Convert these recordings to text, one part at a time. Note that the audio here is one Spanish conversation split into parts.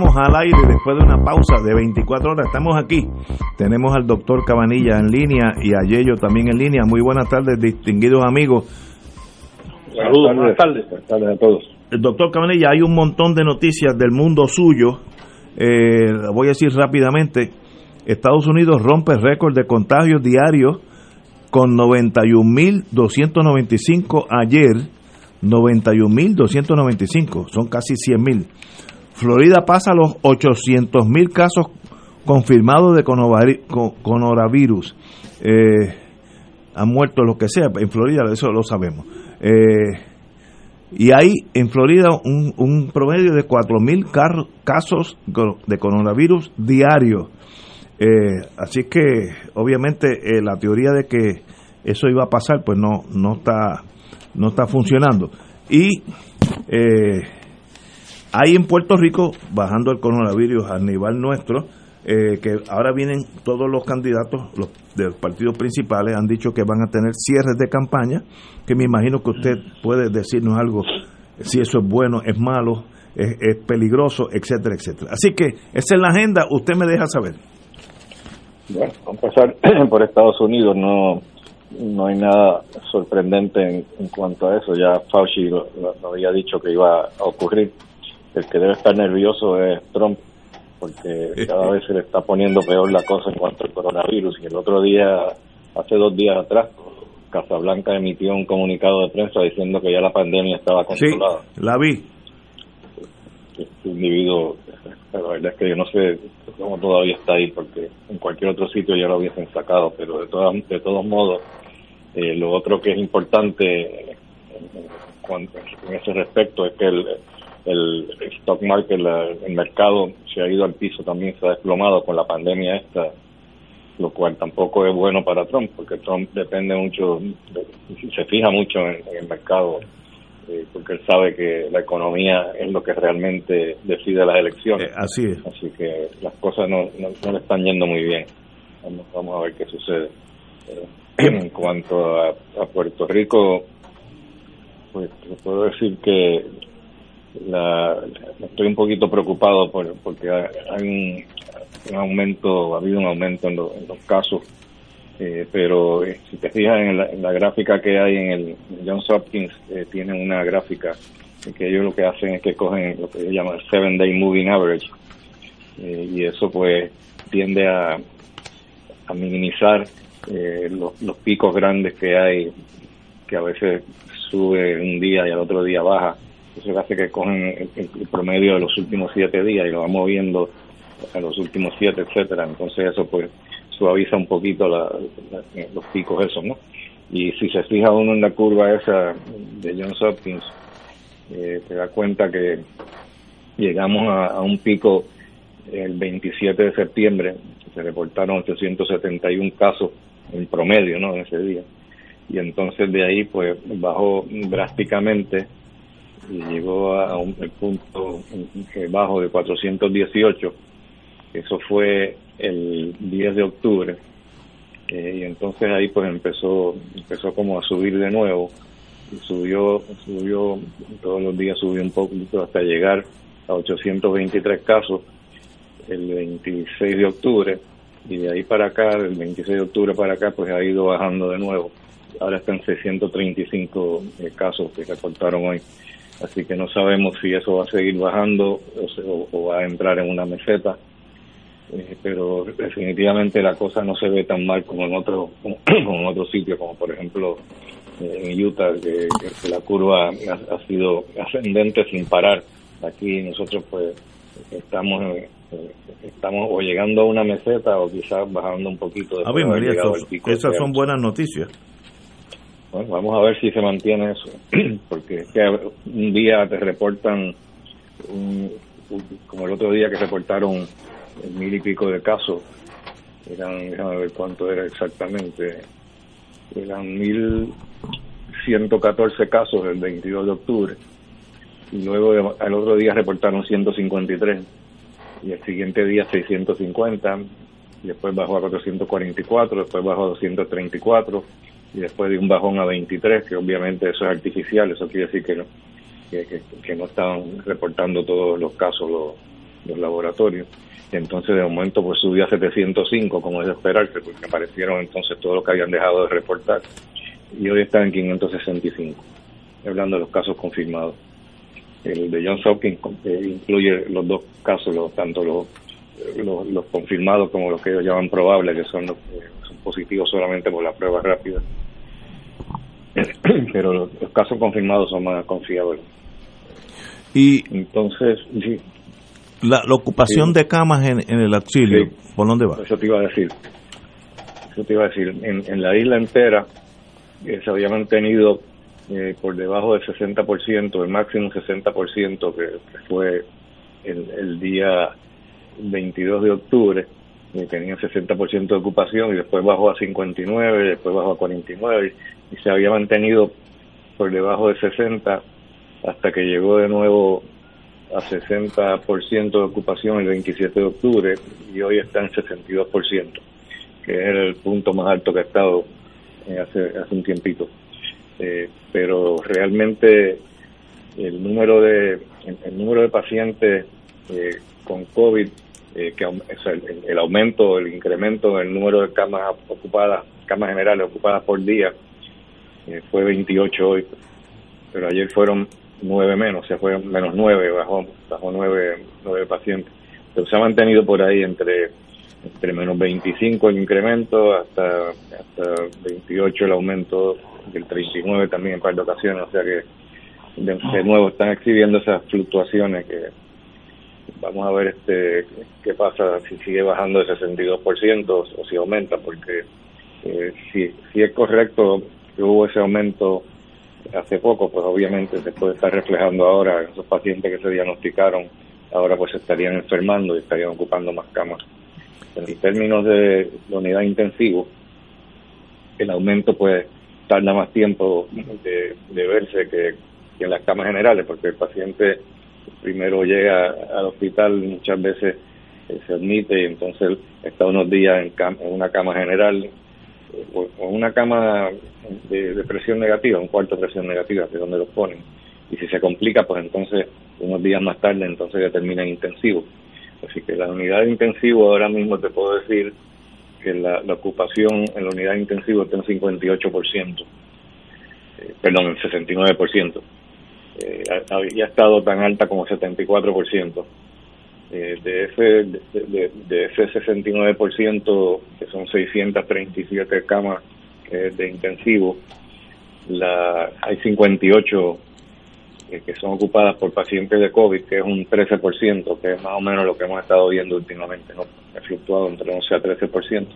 Al aire después de una pausa de 24 horas. Estamos aquí. Tenemos al doctor Cabanilla en línea y a Yello también en línea. Muy buenas tardes, distinguidos amigos. Saludos, buenas tardes. Buenas tardes a todos. El doctor Cabanilla, hay un montón de noticias del mundo suyo. Eh, voy a decir rápidamente. Estados Unidos rompe récord de contagios diarios con 91.295 ayer. 91.295, son casi 100.000. Florida pasa los 800.000 casos confirmados de coronavirus. Eh, han muerto lo que sea, en Florida eso lo sabemos. Eh, y hay en Florida un, un promedio de 4.000 casos de coronavirus diarios. Eh, así que obviamente eh, la teoría de que eso iba a pasar pues no no está no está funcionando y eh, hay en Puerto Rico bajando el coronavirus a nivel nuestro que ahora vienen todos los candidatos los de los partidos principales han dicho que van a tener cierres de campaña que me imagino que usted puede decirnos algo si eso es bueno es malo es, es peligroso etcétera etcétera así que esa es la agenda usted me deja saber bueno, empezar por Estados Unidos, no no hay nada sorprendente en, cuanto a eso. Ya Fauci lo, había dicho que iba a ocurrir. El que debe estar nervioso es Trump, porque cada vez se le está poniendo peor la cosa en cuanto al coronavirus. Y el otro día, hace dos días atrás, Casablanca emitió un comunicado de prensa diciendo que ya la pandemia estaba controlada. Sí, la vi. Este individuo la verdad es que yo no sé cómo todavía está ahí, porque en cualquier otro sitio ya lo hubiesen sacado, pero de, todas, de todos modos, eh, lo otro que es importante en, ese respecto es que el, el stock market, el mercado se ha ido al piso también, se ha desplomado con la pandemia esta, lo cual tampoco es bueno para Trump, porque Trump depende mucho, se fija mucho en el mercado eh, porque él sabe que la economía es lo que realmente decide las elecciones. Eh, así es. Así que las cosas no, no, le están yendo muy bien. Vamos, vamos a ver qué sucede. Eh, en cuanto a, Puerto Rico, pues puedo decir que la, estoy un poquito preocupado por, porque hay un, aumento, ha habido un aumento en los casos eh, pero eh, si te fijas en la, gráfica que hay en el Johns Hopkins, eh, tienen una gráfica que ellos lo que hacen es que cogen lo que se llama el Seven Day Moving Average y eso pues tiende a, minimizar los, los, picos grandes que hay, que a veces sube un día y al otro día baja. Eso hace que cogen el, promedio de los últimos siete días y lo van moviendo a los últimos siete, etcétera. Entonces eso pues suaviza un poquito los picos esos, ¿no? Y si se fija uno en la curva esa de Johns Hopkins, eh, se da cuenta que llegamos a, un pico el 27 de septiembre, se reportaron 871 casos en promedio, ¿no? En ese día. Y entonces de ahí, pues, bajó drásticamente y llegó a un punto bajo de 418. Eso fue el 10 de octubre. Eh, y entonces ahí pues empezó empezó como a subir de nuevo. Subió subió todos los días subió un poquito hasta llegar a 823 casos el 26 de octubre. Y de ahí para acá del 26 de octubre para acá pues ha ido bajando de nuevo. Ahora están 635 eh, casos que reportaron hoy así que no sabemos si eso va a seguir bajando o va a entrar en una meseta. Eh, pero definitivamente la cosa no se ve tan mal como en otro como, en otros sitios como por ejemplo eh, en Utah que, la curva ha, sido ascendente sin parar. Aquí nosotros pues estamos eh, estamos o llegando a una meseta o quizás bajando un poquito de María, esas son buenas noticias bueno, vamos a ver si se mantiene eso porque que un día te reportan como el otro día que reportaron mil y pico de casos, eran, déjame ver cuánto era exactamente, eran mil 114 casos el 22 de octubre, y luego al otro día reportaron 153, y el siguiente día 650, y después bajó a 444, después bajó a 234, y después de un bajón a 23, que obviamente eso es artificial, eso quiere decir que no, que, no estaban reportando todos los casos los, los laboratorios. Entonces de momento pues subió a 705, como es de esperarse, porque aparecieron entonces todos los que habían dejado de reportar. Y hoy está en 565, hablando de los casos confirmados. El de John Hopkins eh, incluye los dos casos, los, tanto los, los, confirmados como los que ellos llaman probables, que son, los, son positivos solamente por la prueba rápida. Pero los, casos confirmados son más confiables. Y entonces, la, ocupación de camas en, el auxilio, ¿por dónde va? Eso te iba a decir. Eso te iba a decir. En, la isla entera eh, se había mantenido eh, por debajo del 60%, el máximo 60% que, que fue el, el, día 22 de octubre, y tenía 60% de ocupación y después bajó a 59, después bajó a 49 y, se había mantenido por debajo de 60 hasta que llegó de nuevo a 60% de ocupación el 27 de octubre y hoy está en 62%, que es el punto más alto que ha estado eh, hace, hace un tiempito. Eh, pero realmente el número de el, número de pacientes eh, con COVID, que el, el, aumento, el incremento del número de camas ocupadas, camas generales ocupadas por día, fue 28 hoy, pero ayer fueron nueve menos, se fue menos nueve, bajó, bajó nueve, nueve pacientes. Pero se ha mantenido por ahí entre, entre menos 25 el incremento hasta, hasta 28 el aumento, del 39 también en par de ocasiones, o sea que de, nuevo están exhibiendo esas fluctuaciones que vamos a ver este qué pasa si sigue bajando el 62% o, si aumenta, porque eh, si, si es correcto que hubo ese aumento hace poco, pues obviamente se puede estar reflejando ahora esos pacientes que se diagnosticaron, ahora pues estarían enfermando y estarían ocupando más camas. En términos de la unidad intensivo, el aumento pues tarda más tiempo de, verse que, en las camas generales, porque el paciente primero llega al hospital, muchas veces eh, se admite y entonces está unos días en, en una cama general, o una cama de, presión negativa, un cuarto de presión negativa, que es donde los ponen. Y si se complica, pues entonces unos días más tarde, entonces ya termina en intensivo. Así que la unidad de intensivo ahora mismo te puedo decir que la, ocupación en la unidad de intensivo está en 58%, eh, perdón, en 69%. Eh, ha, ha estado tan alta como 74%. Eh, de ese de, de, ese 69% que son 637 camas de intensivo la hay 58 eh, que son ocupadas por pacientes de COVID que es un 13% que es más o menos lo que hemos estado viendo últimamente no ha fluctuado entre 11 a 13%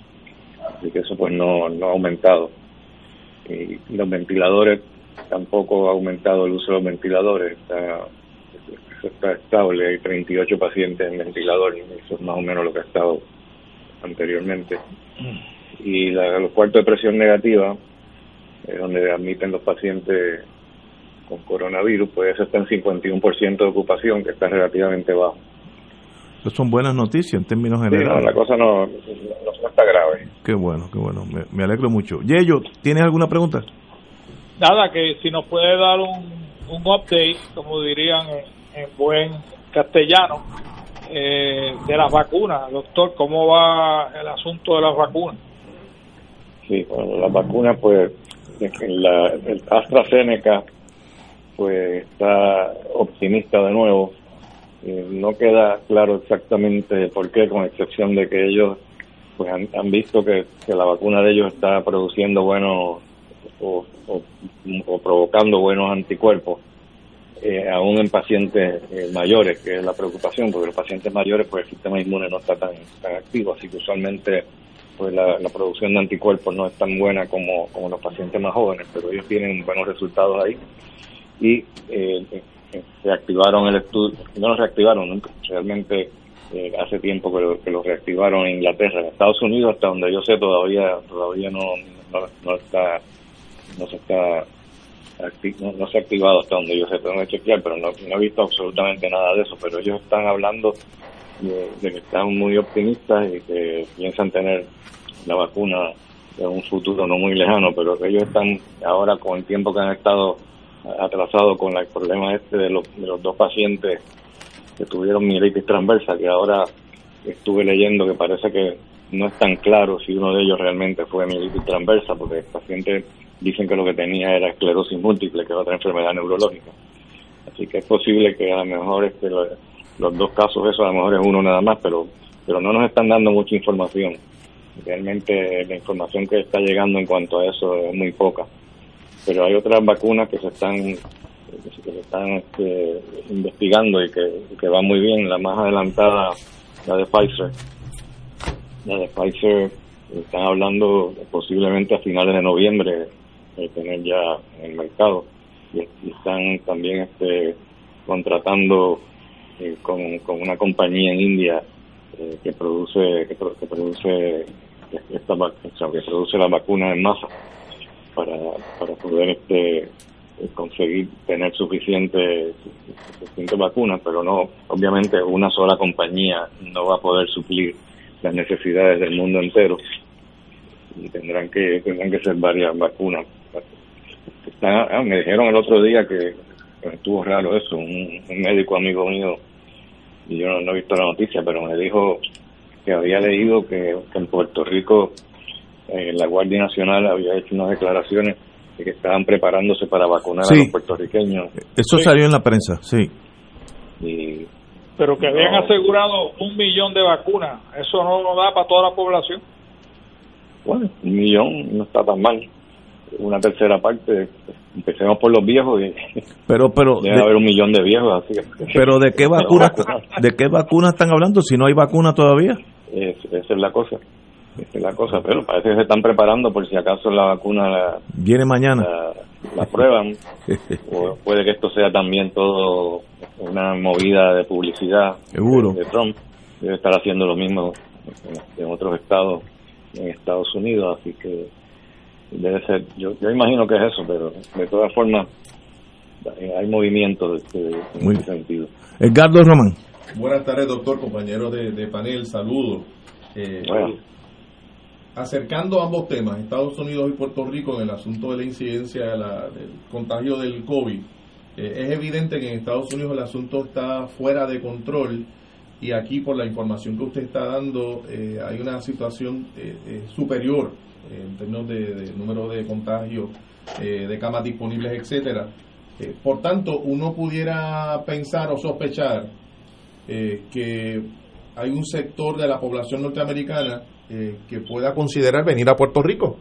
así que eso pues no, no ha aumentado. Y los ventiladores tampoco ha aumentado el uso de los ventiladores está está estable, hay 38 pacientes en ventilador, eso es más o menos lo que ha estado anteriormente. Y la, los cuartos de presión negativa, es donde admiten los pacientes con coronavirus, pues eso está en 51% de ocupación, que está relativamente bajo. Esas son buenas noticias en términos generales. la cosa no, no, está grave. Qué bueno, qué bueno, me, me alegro mucho. Yello, ¿tienes alguna pregunta? Nada, que si nos puede dar un, un update, como dirían en buen castellano, eh, de las vacunas. Doctor, ¿cómo va el asunto de las vacunas? Sí, bueno, las vacunas, pues, la, el AstraZeneca, pues, está optimista de nuevo. Eh, no queda claro exactamente por qué, con excepción de que ellos pues han, visto que, la vacuna de ellos está produciendo buenos o provocando buenos anticuerpos eh, aún en pacientes eh, mayores, que es la preocupación, porque los pacientes mayores, pues el sistema inmune no está tan, tan activo, así que usualmente pues la, producción de anticuerpos no es tan buena como, como los pacientes más jóvenes, pero ellos tienen buenos resultados ahí. Y eh, se activaron el estudio, no lo reactivaron nunca, realmente eh, hace tiempo que lo, reactivaron en Inglaterra. En Estados Unidos, hasta donde yo sé, todavía todavía no, no, está no se está no, se ha activado hasta donde yo sé, tengo que chequear, pero no, no he visto absolutamente nada de eso. Pero ellos están hablando de, que están muy optimistas y que piensan tener la vacuna en un futuro no muy lejano, pero ellos están ahora con el tiempo que han estado atrasados con el problema este de los, de los dos pacientes que tuvieron mielitis transversa, que ahora estuve leyendo que parece que no es tan claro si uno de ellos realmente fue mielitis transversa, porque el paciente dicen que lo que tenía era esclerosis múltiple, que es otra enfermedad neurológica. Así que es posible que a lo mejor este, los dos casos, eso a lo mejor es uno nada más, pero, pero no nos están dando mucha información. Realmente la información que está llegando en cuanto a eso es muy poca. Pero hay otras vacunas que se están que se están este, investigando y que, que van muy bien. La más adelantada, la de Pfizer. La de Pfizer están hablando posiblemente a finales de noviembre de tener ya en el mercado. Y, están también este contratando eh, con, con, una compañía en India eh, que produce que, produce esta que produce la vacuna en masa para, para poder este conseguir tener suficiente suficiente vacunas pero no obviamente una sola compañía no va a poder suplir las necesidades del mundo entero. Y tendrán que tendrán que ser varias vacunas ah, me dijeron el otro día que estuvo raro eso un médico amigo mío y yo no, he visto la noticia, pero me dijo que había leído que, en Puerto Rico eh, la Guardia Nacional había hecho unas declaraciones de que estaban preparándose para vacunar a los puertorriqueños. Eso salió en la prensa, sí. Y, pero que habían asegurado un millón de vacunas, eso no lo da para toda la población. Bueno, un millón no está tan mal. Una tercera parte empecemos por los viejos y pero pero debe haber un millón de viejos así pero de qué vacuna de qué vacuna están hablando si no hay vacuna todavía esa es la cosa esa es la cosa pero parece que se están preparando por si acaso la vacuna viene mañana. la, prueban o puede que esto sea también todo una movida de publicidad seguro. de, Trump. Debe estar haciendo lo mismo en otros estados en Estados Unidos así que debe ser, yo, yo imagino que es eso, pero de todas formas hay movimiento este, en ese sentido. Edgardo Román. Buenas tardes, doctor, compañero de, panel, saludos. Eh, acercando ambos temas, Estados Unidos y Puerto Rico, en el asunto de la incidencia del contagio del COVID, eh, es evidente que en Estados Unidos el asunto está fuera de control y aquí por la información que usted está dando eh, hay una situación superior en términos de, número de contagios, eh, de camas disponibles, etcétera. Eh, por tanto, uno pudiera pensar o sospechar eh, que hay un sector de la población norteamericana que pueda considerar venir a Puerto Rico,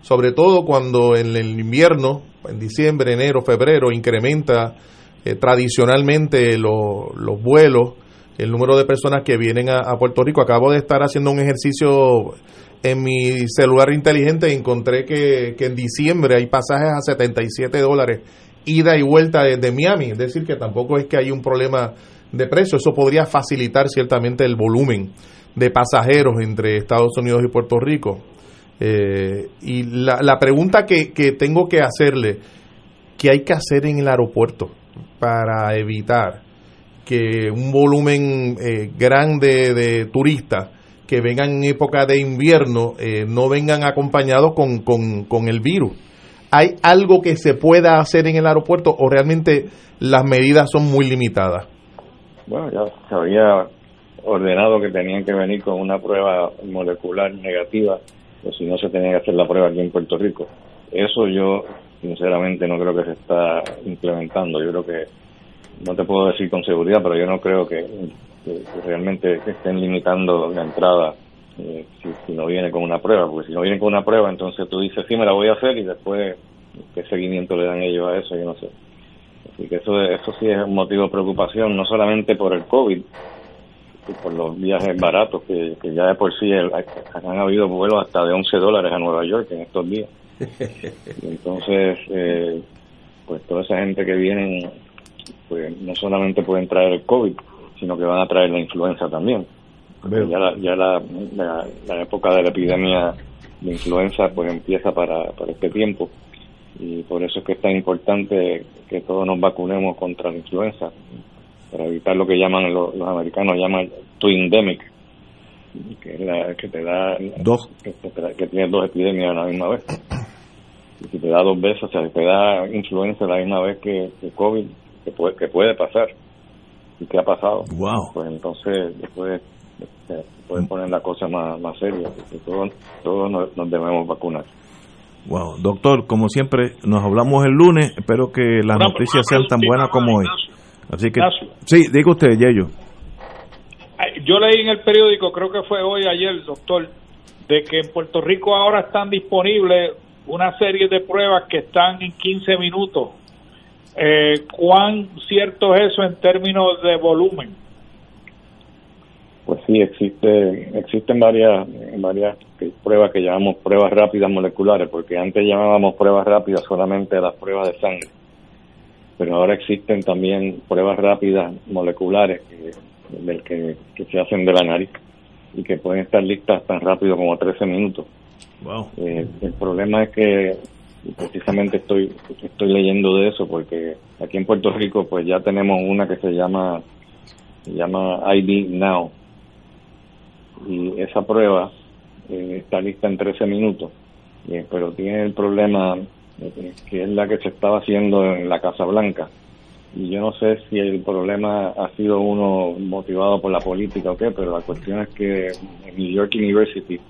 sobre todo cuando en el invierno, en diciembre, enero, febrero, incrementa tradicionalmente los vuelos, el número de personas que vienen a, Puerto Rico. Acabo de estar haciendo un ejercicio en mi celular inteligente encontré que, en diciembre hay pasajes a 77 dólares ida y vuelta desde Miami, es decir, que tampoco es que hay un problema de precio, eso podría facilitar ciertamente el volumen de pasajeros entre Estados Unidos y Puerto Rico. Eh, y la, la pregunta que, que, tengo que hacerle, ¿qué hay que hacer en el aeropuerto para evitar que un volumen eh, grande de turistas que vengan en época de invierno eh, no vengan acompañados con, con, el virus. ¿Hay algo que se pueda hacer en el aeropuerto o realmente las medidas son muy limitadas? Bueno, ya se había ordenado que tenían que venir con una prueba molecular negativa o si no se tenía que hacer la prueba aquí en Puerto Rico. Eso yo sinceramente no creo que se está implementando. Yo creo que, no te puedo decir con seguridad, pero yo no creo que que, realmente estén limitando la entrada eh, si, no viene con una prueba, porque si no viene con una prueba, entonces tú dices, sí, me la voy a hacer y después, ¿qué seguimiento le dan ellos a eso? Yo no sé. Así que eso, eso sí es un motivo de preocupación, no solamente por el COVID, por los viajes baratos, que, ya de por sí han habido vuelos hasta de 11 dólares a Nueva York en estos días. entonces, eh, pues toda esa gente que viene, pues no solamente puede traer el COVID, sino que van a traer la influenza también. Ya, la, ya la, la, época de la epidemia de influenza pues empieza para, para este tiempo. Y por eso es que es tan importante que todos nos vacunemos contra la influenza para evitar lo que llaman los, americanos llaman twindemic que es la que te da dos. que, que tienes dos epidemias a la misma vez. Y si te da dos veces o sea si te da influenza a la misma vez que, que covid que puede que puede pasar y que ha pasado wow pues entonces después se pueden poner la cosa más, más seria todos todos nos debemos vacunar Wow, doctor, como siempre, nos hablamos el lunes. Espero que las noticias sean tan buenas como hoy. Así que, sí, diga usted, Yello. Yo leí en el periódico, creo que fue hoy, ayer, doctor, de que en Puerto Rico ahora están disponibles una serie de pruebas que están en 15 minutos. Eh, ¿Cuán cierto es eso en términos de volumen? Pues sí, existe, existen varias, varias pruebas que llamamos pruebas rápidas moleculares, porque antes llamábamos pruebas rápidas solamente las pruebas de sangre, pero ahora existen también pruebas rápidas moleculares que, del que, se hacen de la nariz y que pueden estar listas tan rápido como 13 minutos. Eh, el problema es que precisamente estoy estoy leyendo de eso porque aquí en Puerto Rico pues ya tenemos una que se llama se llama ID Now y esa prueba eh, está lista en 13 minutos, pero tiene el problema que es la que se estaba haciendo en la Casa Blanca. Y yo no sé si el problema ha sido uno motivado por la política o qué, pero la cuestión es que en New York University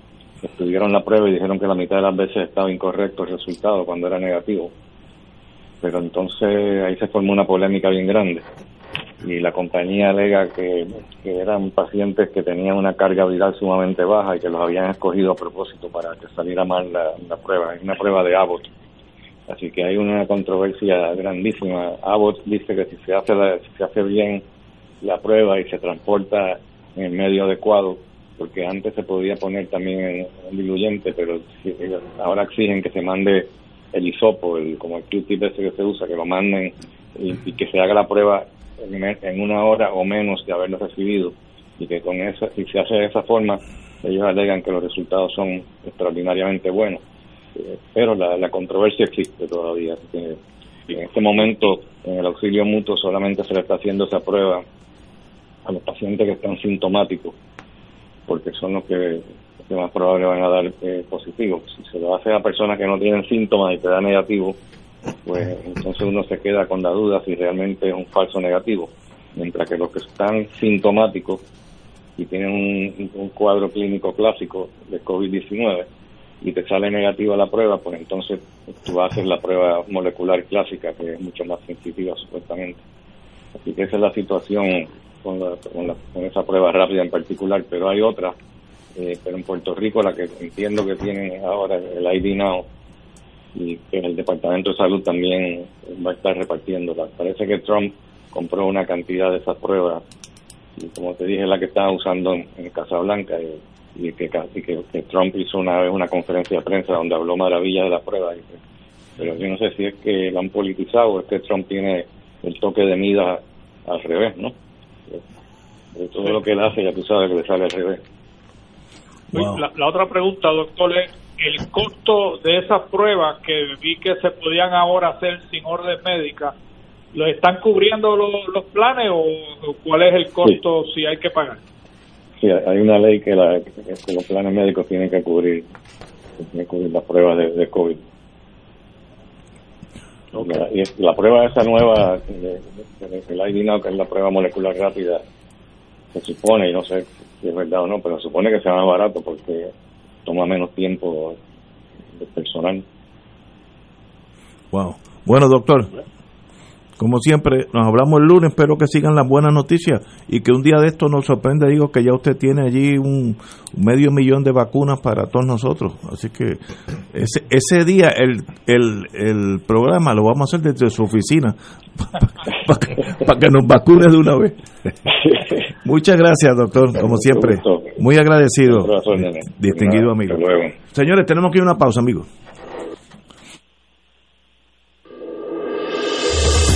estudiaron la prueba y dijeron que la mitad de las veces estaba incorrecto el resultado cuando era negativo. Pero entonces ahí se formó una polémica bien grande y la compañía alega que, eran pacientes que tenían una carga viral sumamente baja y que los habían escogido a propósito para que saliera mal la, prueba. Es una prueba de Abbott. Así que hay una controversia grandísima. Abbott dice que si se hace, si se hace bien la prueba y se transporta en el medio adecuado, porque antes se podía poner también un diluyente, pero ahora exigen que se mande el hisopo, el, como el Q-tip ese que se usa, que lo manden y que se haga la prueba en una hora o menos de haberlo recibido y que con eso, si se hace de esa forma, ellos alegan que los resultados son extraordinariamente buenos. Eh, pero la, controversia existe todavía. en este momento, en el auxilio mutuo, solamente se le está haciendo esa prueba a los pacientes que están sintomáticos, porque son los que, más probable van a dar eh, positivo. Si se lo hace a personas que no tienen síntomas y te da negativo, pues entonces uno se queda con la duda si realmente es un falso negativo. Mientras que los que están sintomáticos y tienen un, cuadro clínico clásico de COVID-19 y te sale negativa la prueba, pues entonces tú haces la prueba molecular clásica, que es mucho más sensitiva supuestamente. Así que esa es la situación con, con, esa prueba rápida en particular, pero hay otras, eh, pero en Puerto Rico la que entiendo que tienen ahora el ID Now, y que el Departamento de Salud también va a estar repartiéndolas. Parece que Trump compró una cantidad de esas pruebas y como te dije la que estaba usando en, Casablanca y, y, que, que, Trump hizo una vez una conferencia de prensa donde habló maravillas de las pruebas. pero yo no sé si es que lo han politizado o es que Trump tiene el toque de mida al revés, ¿no? De todo lo que él hace ya tú sabes que le sale al revés. La, la, otra pregunta, doctor, es el costo de esas pruebas que vi que se podían ahora hacer sin orden médica, ¿lo están cubriendo los, planes o, cuál es el costo si hay que pagar? Sí, hay una ley que, los planes médicos tienen que cubrir, tienen que cubrir las pruebas de, COVID. La, y la prueba esa nueva, el ID que es la prueba molecular rápida, se supone, y no sé si es verdad o no, pero se supone que sea más barato porque toma menos tiempo de personal. Wow. Bueno, doctor, como siempre, nos hablamos el lunes, espero que sigan las buenas noticias y que un día de esto nos sorprenda, digo que ya usted tiene allí un, medio millón de vacunas para todos nosotros. Así que ese, ese día el, el, el programa lo vamos a hacer desde su oficina para que, nos vacune de una vez. Muchas gracias, doctor, como siempre. Muy agradecido, distinguido amigo. Señores, tenemos que ir a una pausa, amigos.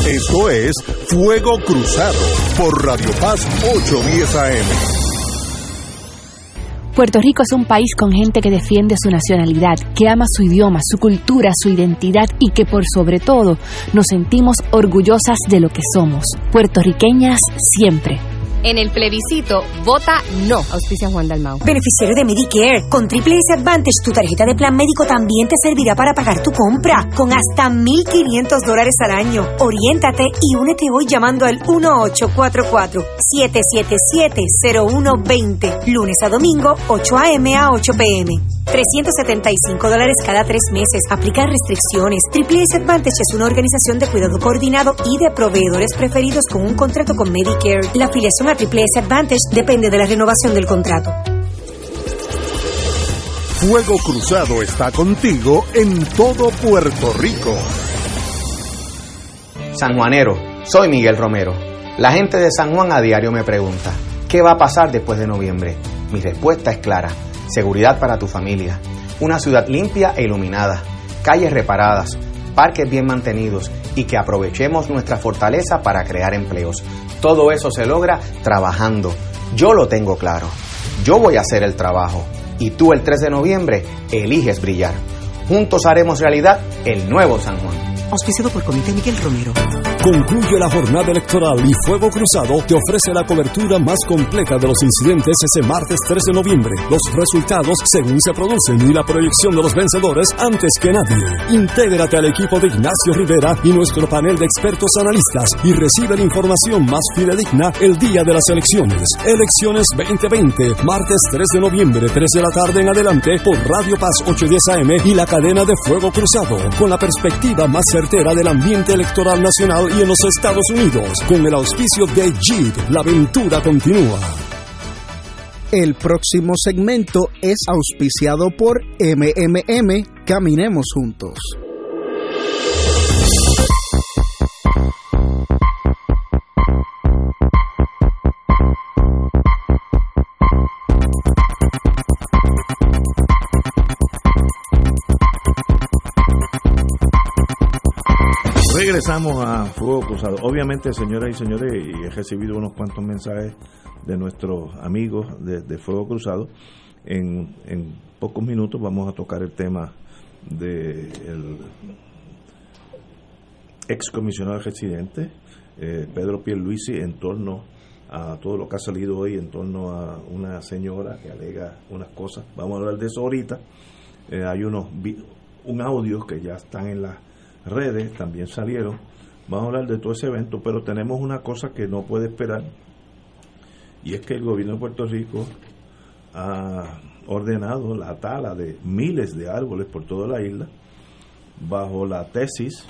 Esto es Fuego Cruzado por Radio Paz 810 AM. Puerto Rico es un país con gente que defiende su nacionalidad, que ama su idioma, su cultura, su identidad y que por sobre todo nos sentimos orgullosas de lo que somos, puertorriqueñas siempre. En el plebiscito, vota no. Auspicia Juan Dalmau. Beneficiario de Medicare. Con Triple S Advantage, tu tarjeta de plan médico también te servirá para pagar tu compra. Con hasta 1,500 dólares al año. Oriéntate y únete hoy llamando al 1844-777-0120. Lunes a domingo, 8 a.m. a 8 p.m. 375 dólares cada tres meses. Aplicar restricciones. Triple S Advantage es una organización de cuidado coordinado y de proveedores preferidos con un contrato con Medicare. La afiliación a Triple S Advantage depende de la renovación del contrato. Fuego Cruzado está contigo en todo Puerto Rico. San Juanero, soy Miguel Romero. La gente de San Juan a diario me pregunta, ¿qué va a pasar después de noviembre? Mi respuesta es clara, seguridad para tu familia, una ciudad limpia e iluminada, calles reparadas, parques bien mantenidos y que aprovechemos nuestra fortaleza para crear empleos. Todo eso se logra trabajando. Yo lo tengo claro. Yo voy a hacer el trabajo. Y tú el 3 de noviembre eliges brillar. Juntos haremos realidad el nuevo San Juan. Auspiciado por Comité Miguel Romero. Concluye la jornada electoral y Fuego Cruzado te ofrece la cobertura más completa de los incidentes ese martes 3 de noviembre. Los resultados según se producen y la proyección de los vencedores antes que nadie. Intégrate al equipo de Ignacio Rivera y nuestro panel de expertos analistas y recibe la información más fidedigna el día de las elecciones. Elecciones 2020, martes 3 de noviembre, 3 de la tarde en adelante por Radio Paz 810 AM y la cadena de Fuego Cruzado, con la perspectiva más certera del ambiente electoral nacional y en los Estados Unidos, con el auspicio de Jeep. La aventura continúa. El próximo segmento es auspiciado por MMM Caminemos Juntos. Regresamos a Fuego Cruzado. Obviamente, señoras y señores, he recibido unos cuantos mensajes de nuestros amigos de, Fuego Cruzado. En, en, pocos minutos vamos a tocar el tema del de ex comisionado residente, eh, Pedro Pierluisi, en torno a todo lo que ha salido hoy, en torno a una señora que alega unas cosas. Vamos a hablar de eso ahorita. Eh, hay unos un audio que ya están en la redes también salieron. Vamos a hablar de todo ese evento, pero tenemos una cosa que no puede esperar, y es que el gobierno de Puerto Rico ha ordenado la tala de miles de árboles por toda la isla, bajo la tesis,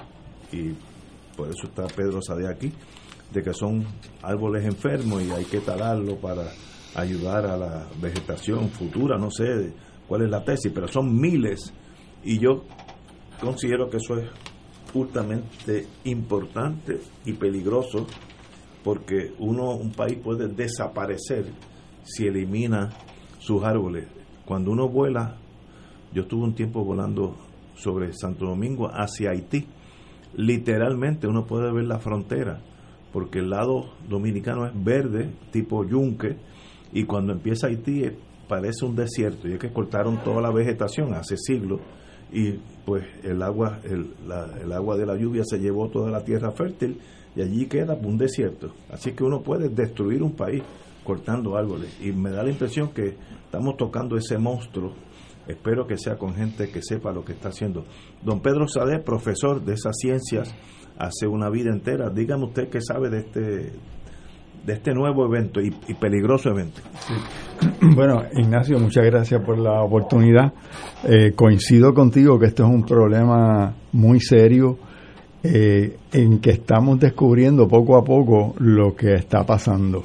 y por eso está Pedro Sade aquí, de que son árboles enfermos y hay que talarlo para ayudar a la vegetación futura, no sé cuál es la tesis, pero son miles, y yo considero que eso es justamente importante y peligroso porque uno un país puede desaparecer si elimina sus árboles. Cuando uno vuela, yo estuve un tiempo volando sobre Santo Domingo hacia Haití. Literalmente uno puede ver la frontera porque el lado dominicano es verde, tipo yunque, y cuando empieza Haití parece un desierto, y es que cortaron toda la vegetación hace siglos y pues el agua el, la, el, agua de la lluvia se llevó toda la tierra fértil y allí queda un desierto. Así que uno puede destruir un país cortando árboles. Y me da la impresión que estamos tocando ese monstruo. Espero que sea con gente que sepa lo que está haciendo. Don Pedro Sade profesor de esas ciencias hace una vida entera. Dígame usted qué sabe de este de este nuevo evento y, peligroso evento. Bueno, Ignacio, muchas gracias por la oportunidad. Eh, coincido contigo que esto es un problema muy serio eh, en que estamos descubriendo poco a poco lo que está pasando.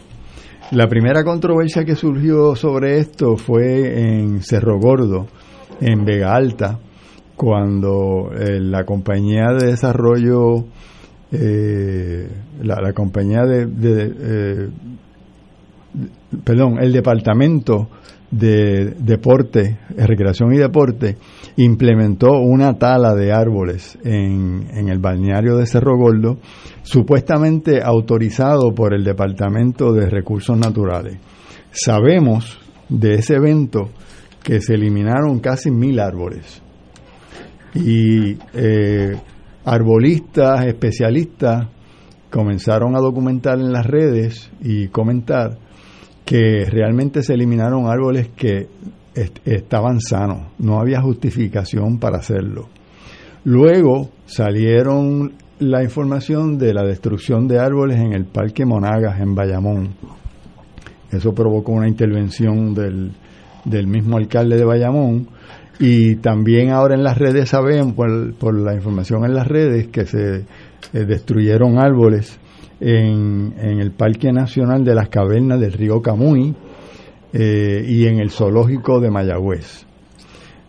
La primera controversia que surgió sobre esto fue en Cerro Gordo, en Vega Alta, cuando eh, la compañía de desarrollo eh, la, compañía de, eh, perdón, el departamento de deporte, recreación y deporte, implementó una tala de árboles en, en, el balneario de Cerro Gordo, supuestamente autorizado por el Departamento de Recursos Naturales. Sabemos de ese evento que se eliminaron casi mil árboles. Y eh, arbolistas, especialistas, comenzaron a documentar en las redes y comentar que realmente se eliminaron árboles que estaban sanos, no había justificación para hacerlo. Luego salieron la información de la destrucción de árboles en el Parque Monagas, en Bayamón. Eso provocó una intervención del, del mismo alcalde de Bayamón y también ahora en las redes saben, por, por la información en las redes, que se eh, destruyeron árboles en, en, el Parque Nacional de las Cavernas del Río Camuy eh, y en el Zoológico de Mayagüez.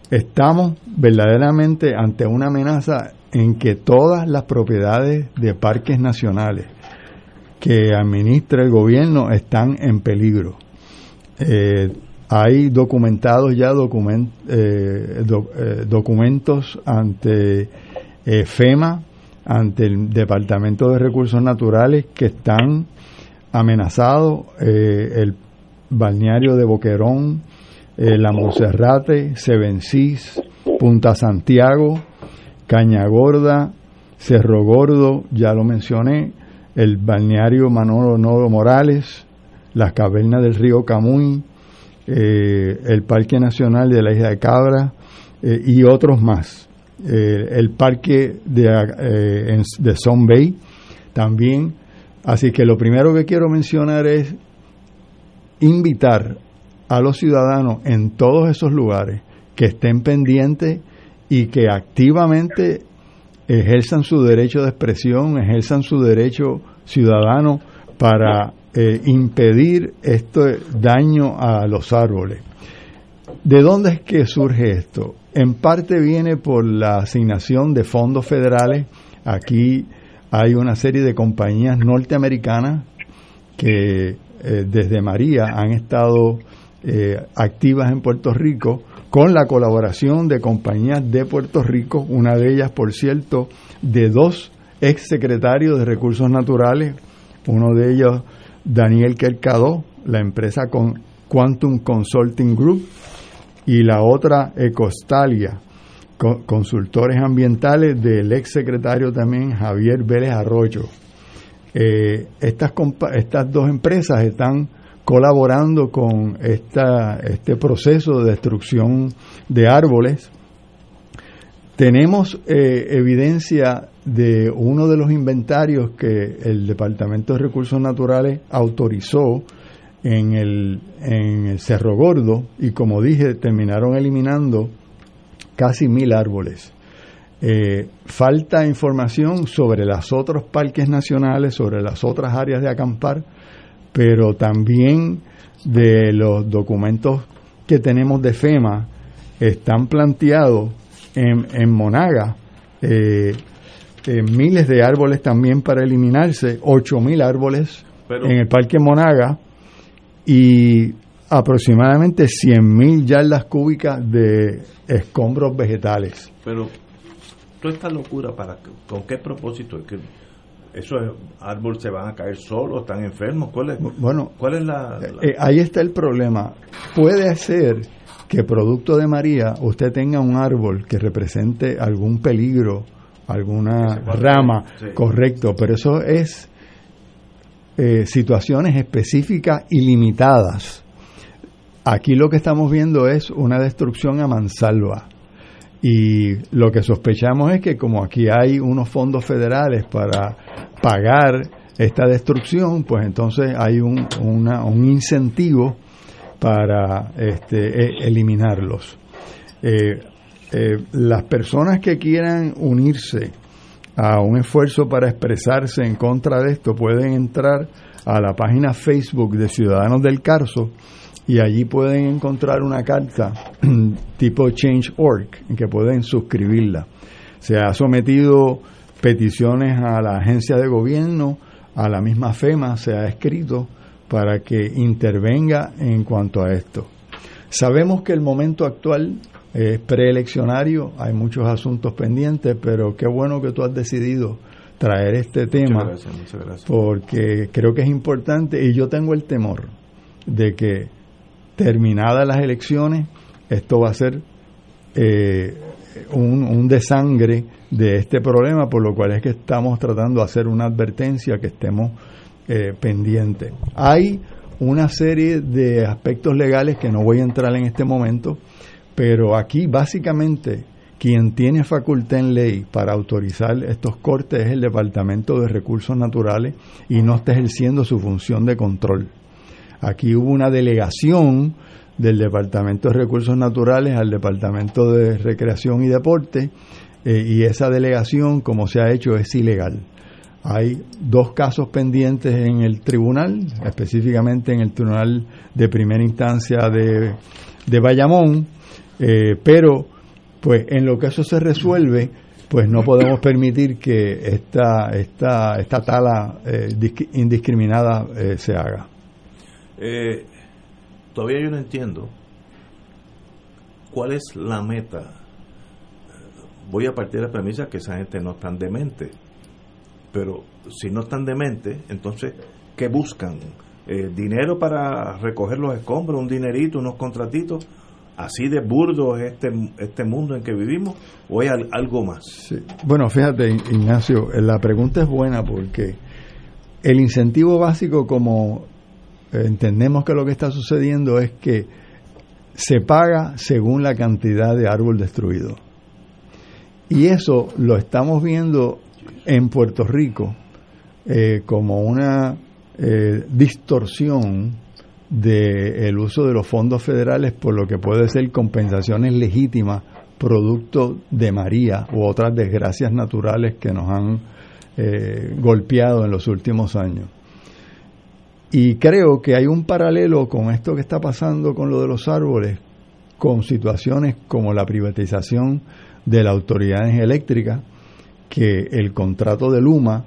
Estamos verdaderamente ante una amenaza en que todas las propiedades de parques nacionales que administra el gobierno están en peligro. Eh, hay documentados ya eh, eh, documentos ante eh, FEMA, ante el Departamento de Recursos Naturales que están amenazados, el balneario de Boquerón, la Monserrate, Sevencís, Punta Santiago, Caña Gorda, Cerro Gordo, ya lo mencioné, el balneario Manolo Nodo Morales, las cavernas del río Camuy, eh, el Parque Nacional de la Isla de Cabra eh, y otros más. Eh, el parque de, de Son Bay también. Así que lo primero que quiero mencionar es invitar a los ciudadanos en todos esos lugares que estén pendientes y que activamente ejerzan su derecho de expresión, ejerzan su derecho ciudadano para eh, impedir este daño a los árboles. ¿De dónde es que surge esto? En parte viene por la asignación de fondos federales. Aquí hay una serie de compañías norteamericanas que eh, desde María han estado eh, activas en Puerto Rico con la colaboración de compañías de Puerto Rico, una de ellas, por cierto, de dos ex secretarios de Recursos Naturales, uno de ellos Daniel Kercado, la empresa con Quantum Consulting Group, y la otra Ecostalia, consultores ambientales del ex secretario también Javier Vélez Arroyo. Eh, estas, estas dos empresas están colaborando con esta, este proceso de destrucción de árboles. Tenemos eh, evidencia de uno de los inventarios que el Departamento de Recursos Naturales autorizó en el, en el Cerro Gordo y como dije terminaron eliminando casi mil árboles. Eh, falta información sobre los otros parques nacionales, sobre las otras áreas de acampar, pero también de los documentos que tenemos de FEMA están planteados en, en Monaga eh, eh, miles de árboles también para eliminarse, mil árboles en el Parque Monaga y aproximadamente mil yardas cúbicas de escombros vegetales. Pero toda esta locura, para ¿con qué propósito? ¿Es que esos árboles se van a caer solos, están enfermos? ¿Cuál es, bueno, ¿cuál es la, eh, ahí está el problema. Puede ser que producto de María usted tenga un árbol que represente algún peligro alguna rama, correcto, pero eso es eh, situaciones específicas y limitadas. Aquí lo que estamos viendo es una destrucción a mansalva. Y lo que sospechamos es que como aquí hay unos fondos federales para pagar esta destrucción, pues entonces hay un, un incentivo para este, e, eliminarlos. Eh, eh, las personas que quieran unirse a un esfuerzo para expresarse en contra de esto pueden entrar a la página Facebook de Ciudadanos del Carso y allí pueden encontrar una carta tipo Change.org en que pueden suscribirla. Se ha sometido peticiones a la agencia de gobierno, a la misma FEMA, se ha escrito para que intervenga en cuanto a esto. Sabemos que el momento actual es preeleccionario, hay muchos asuntos pendientes, pero qué bueno que tú has decidido traer este tema, porque creo que es importante y yo tengo el temor de que terminadas las elecciones, esto va a ser eh, un, un, desangre de este problema, por lo cual es que estamos tratando de hacer una advertencia que estemos eh, pendientes. Hay una serie de aspectos legales que no voy a entrar en este momento, pero aquí básicamente quien tiene facultad en ley para autorizar estos cortes es el Departamento de Recursos Naturales y no está ejerciendo su función de control. Aquí hubo una delegación del Departamento de Recursos Naturales al Departamento de Recreación y Deporte eh, y esa delegación, como se ha hecho, es ilegal. Hay dos casos pendientes en el tribunal, específicamente en el tribunal de primera instancia de, de Bayamón, eh, pero pues en lo que eso se resuelve, pues no podemos permitir que esta, esta, esta tala eh, indiscriminada eh, se haga. Todavía yo no entiendo cuál es la meta. Voy a partir de la premisa que esa gente no están demente, pero si no están demente, entonces, ¿qué buscan? ¿Dinero para recoger los escombros? ¿Un dinerito? ¿Unos contratitos? Así de burdo es este, este mundo en que vivimos o hay algo más? Bueno, fíjate, Ignacio, la pregunta es buena porque el incentivo básico, como entendemos que lo que está sucediendo es que se paga según la cantidad de árbol destruido. Y eso lo estamos viendo en Puerto Rico eh, como una eh, distorsión del uso de los fondos federales por lo que puede ser compensaciones legítimas producto de María u otras desgracias naturales que nos han eh, golpeado en los últimos años. Y creo que hay un paralelo con esto que está pasando con lo de los árboles, con situaciones como la privatización de la autoridad eléctrica, que el contrato de Luma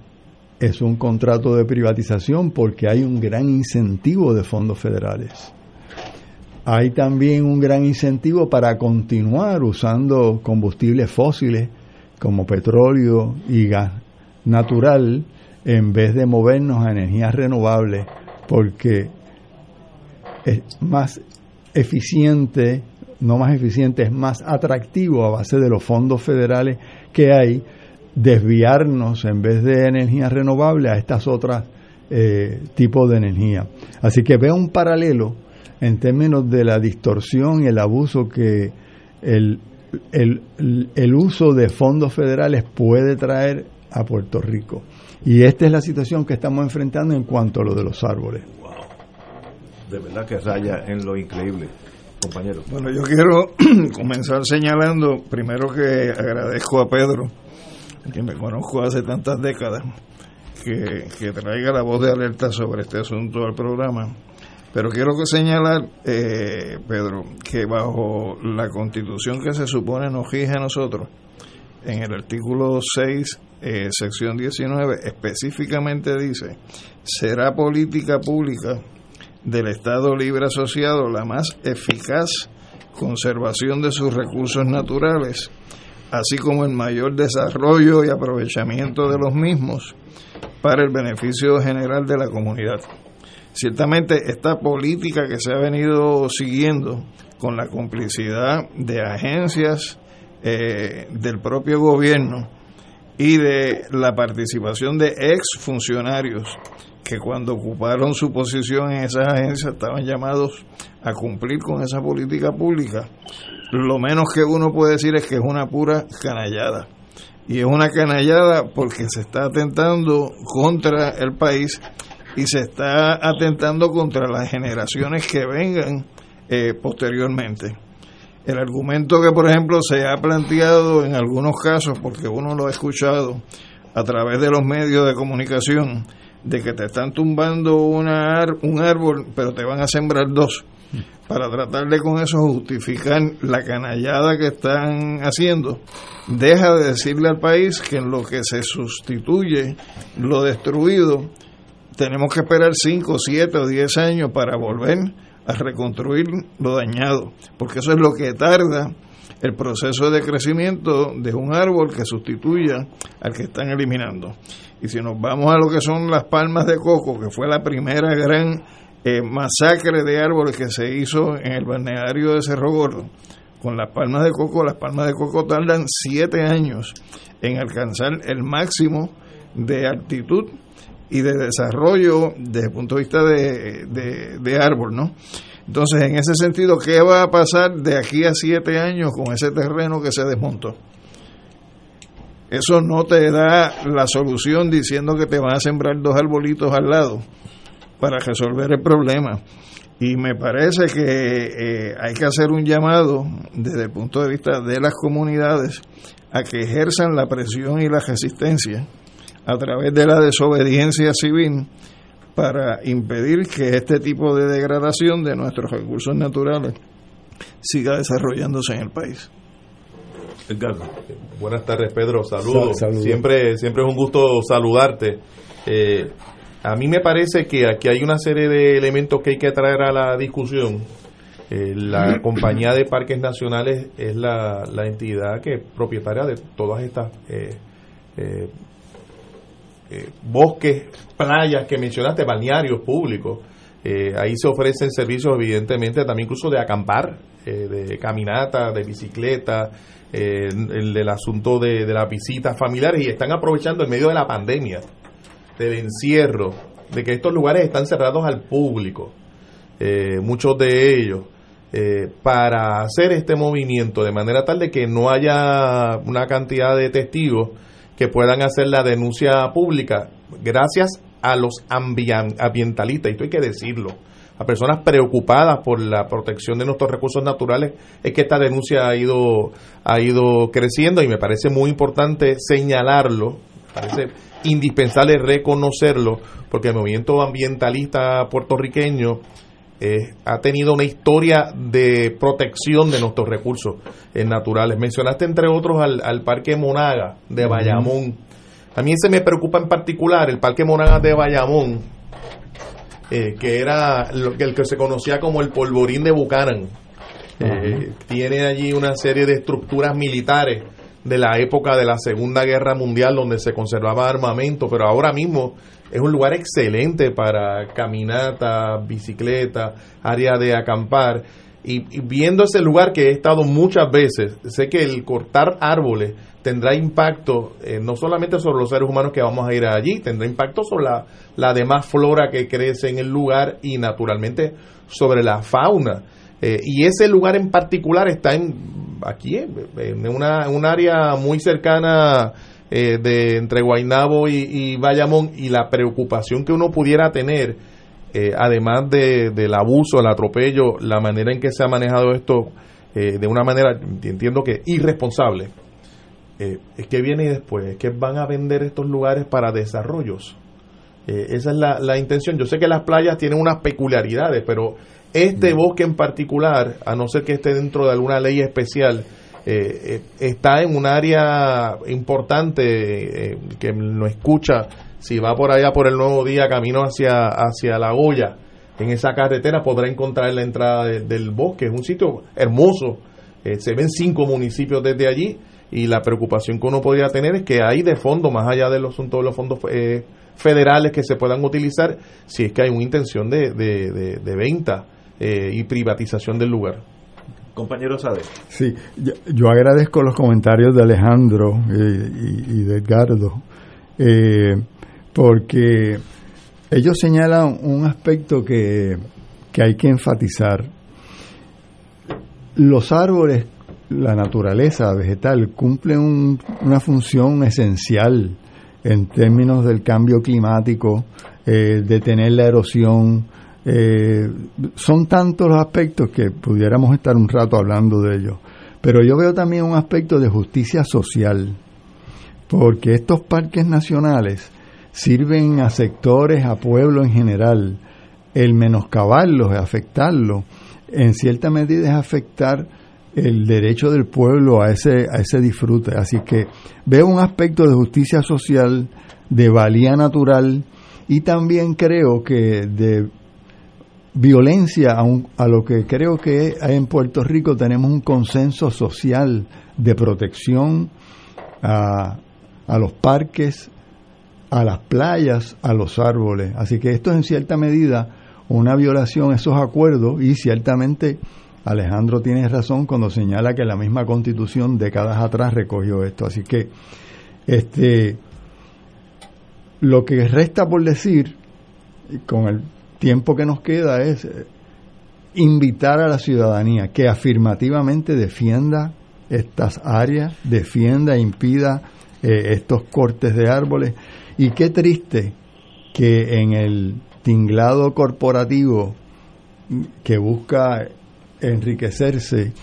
es un contrato de privatización porque hay un gran incentivo de fondos federales. Hay también un gran incentivo para continuar usando combustibles fósiles como petróleo y gas natural en vez de movernos a energías renovables porque es más eficiente, no más eficiente, es más atractivo a base de los fondos federales que hay desviarnos en vez de energía renovable a estas otras eh, tipos de energía. Así que veo un paralelo en términos de la distorsión y el abuso que el, el, el uso de fondos federales puede traer a Puerto Rico. Y esta es la situación que estamos enfrentando en cuanto a lo de los árboles. De verdad que raya en lo increíble, compañero. Bueno, yo quiero comenzar señalando, primero que agradezco a Pedro que me conozco hace tantas décadas, que, traiga la voz de alerta sobre este asunto al programa. Pero quiero que señalar, eh, Pedro, que bajo la constitución que se supone nos rige a nosotros, en el artículo 6, eh, sección 19, específicamente dice, será política pública del Estado Libre Asociado la más eficaz conservación de sus recursos naturales así como el mayor desarrollo y aprovechamiento de los mismos para el beneficio general de la comunidad. Ciertamente esta política que se ha venido siguiendo con la complicidad de agencias eh, del propio gobierno y de la participación de exfuncionarios que cuando ocuparon su posición en esas agencias estaban llamados a cumplir con esa política pública, lo menos que uno puede decir es que es una pura canallada. Y es una canallada porque se está atentando contra el país y se está atentando contra las generaciones que vengan eh, posteriormente. El argumento que, por ejemplo, se ha planteado en algunos casos, porque uno lo ha escuchado a través de los medios de comunicación, de que te están tumbando una un árbol, pero te van a sembrar dos para tratar de con eso justificar la canallada que están haciendo, deja de decirle al país que en lo que se sustituye lo destruido, tenemos que esperar 5, 7 o 10 años para volver a reconstruir lo dañado, porque eso es lo que tarda el proceso de crecimiento de un árbol que sustituya al que están eliminando. Y si nos vamos a lo que son las palmas de coco, que fue la primera gran eh, masacre de árboles que se hizo en el balneario de Cerro Gordo, con las palmas de coco, las palmas de coco tardan siete años en alcanzar el máximo de altitud y de desarrollo desde el punto de vista de, de árbol, ¿no? Entonces, en ese sentido, ¿qué va a pasar de aquí a siete años con ese terreno que se desmontó? Eso no te da la solución diciendo que te van a sembrar dos arbolitos al lado para resolver el problema. Y me parece que eh, hay que hacer un llamado desde el punto de vista de las comunidades a que ejerzan la presión y la resistencia a través de la desobediencia civil para impedir que este tipo de degradación de nuestros recursos naturales siga desarrollándose en el país. Edgardo. Buenas tardes, Pedro. Saludos. Siempre, siempre es un gusto saludarte. Eh, a mí me parece que aquí hay una serie de elementos que hay que traer a la discusión. Eh, la compañía de parques nacionales es la, entidad que es propietaria de todas estas eh, eh, bosques, playas que mencionaste, balnearios públicos. Eh, ahí se ofrecen servicios, evidentemente, también incluso de acampar, eh, de caminata, de bicicleta, el del asunto de, de, las visitas familiares y están aprovechando en medio de la pandemia, del encierro, de que estos lugares están cerrados al público, muchos de ellos. para hacer este movimiento de manera tal de que no haya una cantidad de testigos que puedan hacer la denuncia pública gracias a los ambientalistas, y esto hay que decirlo, a personas preocupadas por la protección de nuestros recursos naturales, es que esta denuncia ha ido, ha ido creciendo y me parece muy importante señalarlo, parece indispensable reconocerlo, porque el movimiento ambientalista puertorriqueño eh, ha tenido una historia de protección de nuestros recursos eh, naturales. Mencionaste entre otros al, Parque Monaga de Bayamón. A mí se me preocupa en particular el Parque Monaga de Bayamón, eh, que era el que se conocía como el polvorín de Buchanan. tiene allí una serie de estructuras militares de la época de la Segunda Guerra Mundial donde se conservaba armamento, pero ahora mismo es un lugar excelente para caminata, bicicleta, área de acampar. Y, viendo ese lugar que he estado muchas veces, sé que el cortar árboles tendrá impacto eh, no solamente sobre los seres humanos que vamos a ir allí, tendrá impacto sobre la, la demás flora que crece en el lugar y naturalmente sobre la fauna. Eh, y ese lugar en particular está en aquí, en una, un área muy cercana eh, de entre Guaynabo y, Bayamón y la preocupación que uno pudiera tener, eh, además de, del abuso, el atropello, la manera en que se ha manejado esto eh, de una manera, entiendo que irresponsable, es que viene después, es que van a vender estos lugares para desarrollos. esa es la, la intención. Yo sé que las playas tienen unas peculiaridades, pero este bosque en particular, a no ser que esté dentro de alguna ley especial, eh, eh, está en un área importante eh, que no escucha si va por allá por el nuevo día camino hacia hacia la Goya en esa carretera podrá encontrar la entrada del bosque. Es un sitio hermoso se ven cinco municipios desde allí y la preocupación que uno podría tener es que hay de fondo más allá de los todos los fondos federales que se puedan utilizar si es que hay una intención de, de, de venta y privatización del lugar Compañero Sade. Sí, yo, agradezco los comentarios de Alejandro eh, y, de Edgardo, eh, porque ellos señalan un aspecto que, hay que enfatizar. Los árboles, la naturaleza vegetal, cumplen una función esencial en términos del cambio climático, eh, de tener la erosión, eh, son tantos los aspectos que pudiéramos estar un rato hablando de ellos. Pero yo veo también un aspecto de justicia social, porque estos parques nacionales sirven a sectores, a pueblos en general. El menoscabarlos, afectarlos, en cierta medida es afectar el derecho del pueblo a ese, a ese disfrute. Así que veo un aspecto de justicia social, de valía natural Y también creo que de violencia a, a lo que creo que en Puerto Rico tenemos un consenso social de protección a, a los parques, a las playas, a los árboles. Así que esto es en cierta medida una violación a esos acuerdos y ciertamente Alejandro tiene razón cuando señala que la misma constitución décadas atrás recogió esto. Así que este lo que resta por decir con el tiempo que nos queda es eh, invitar a la ciudadanía que afirmativamente defienda estas áreas, defienda e impida eh, estos cortes de árboles. Y qué triste que en el tinglado corporativo que busca enriquecerse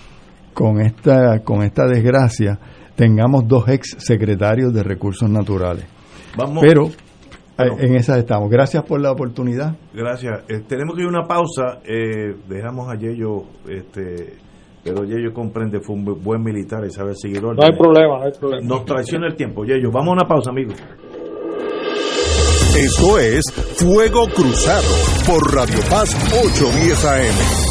con esta, con esta desgracia, tengamos dos ex secretarios de recursos naturales. Pero en esas estamos. Gracias por la oportunidad. Gracias. Eh, tenemos que ir a una pausa. Eh, dejamos a Yello, este, pero Yello comprende, fue un buen militar y sabe seguir No hay problema, no hay problema. Nos traiciona el tiempo, Yello. Vamos a una pausa, amigos. Esto es Fuego Cruzado por Radio Paz 810 AM.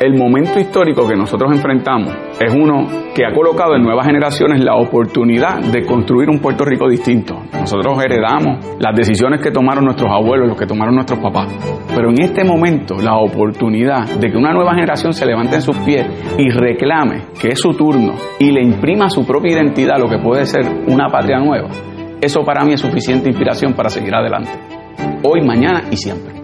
El momento histórico que nosotros enfrentamos es uno que ha colocado en nuevas generaciones la oportunidad de construir un Puerto Rico distinto. Nosotros heredamos las decisiones que tomaron nuestros abuelos, los que tomaron nuestros papás. Pero en este momento la oportunidad de que una nueva generación se levante en sus pies y reclame que es su turno y le imprima su propia identidad lo que puede ser una patria nueva, eso para mí es suficiente inspiración para seguir adelante. Hoy, mañana y siempre.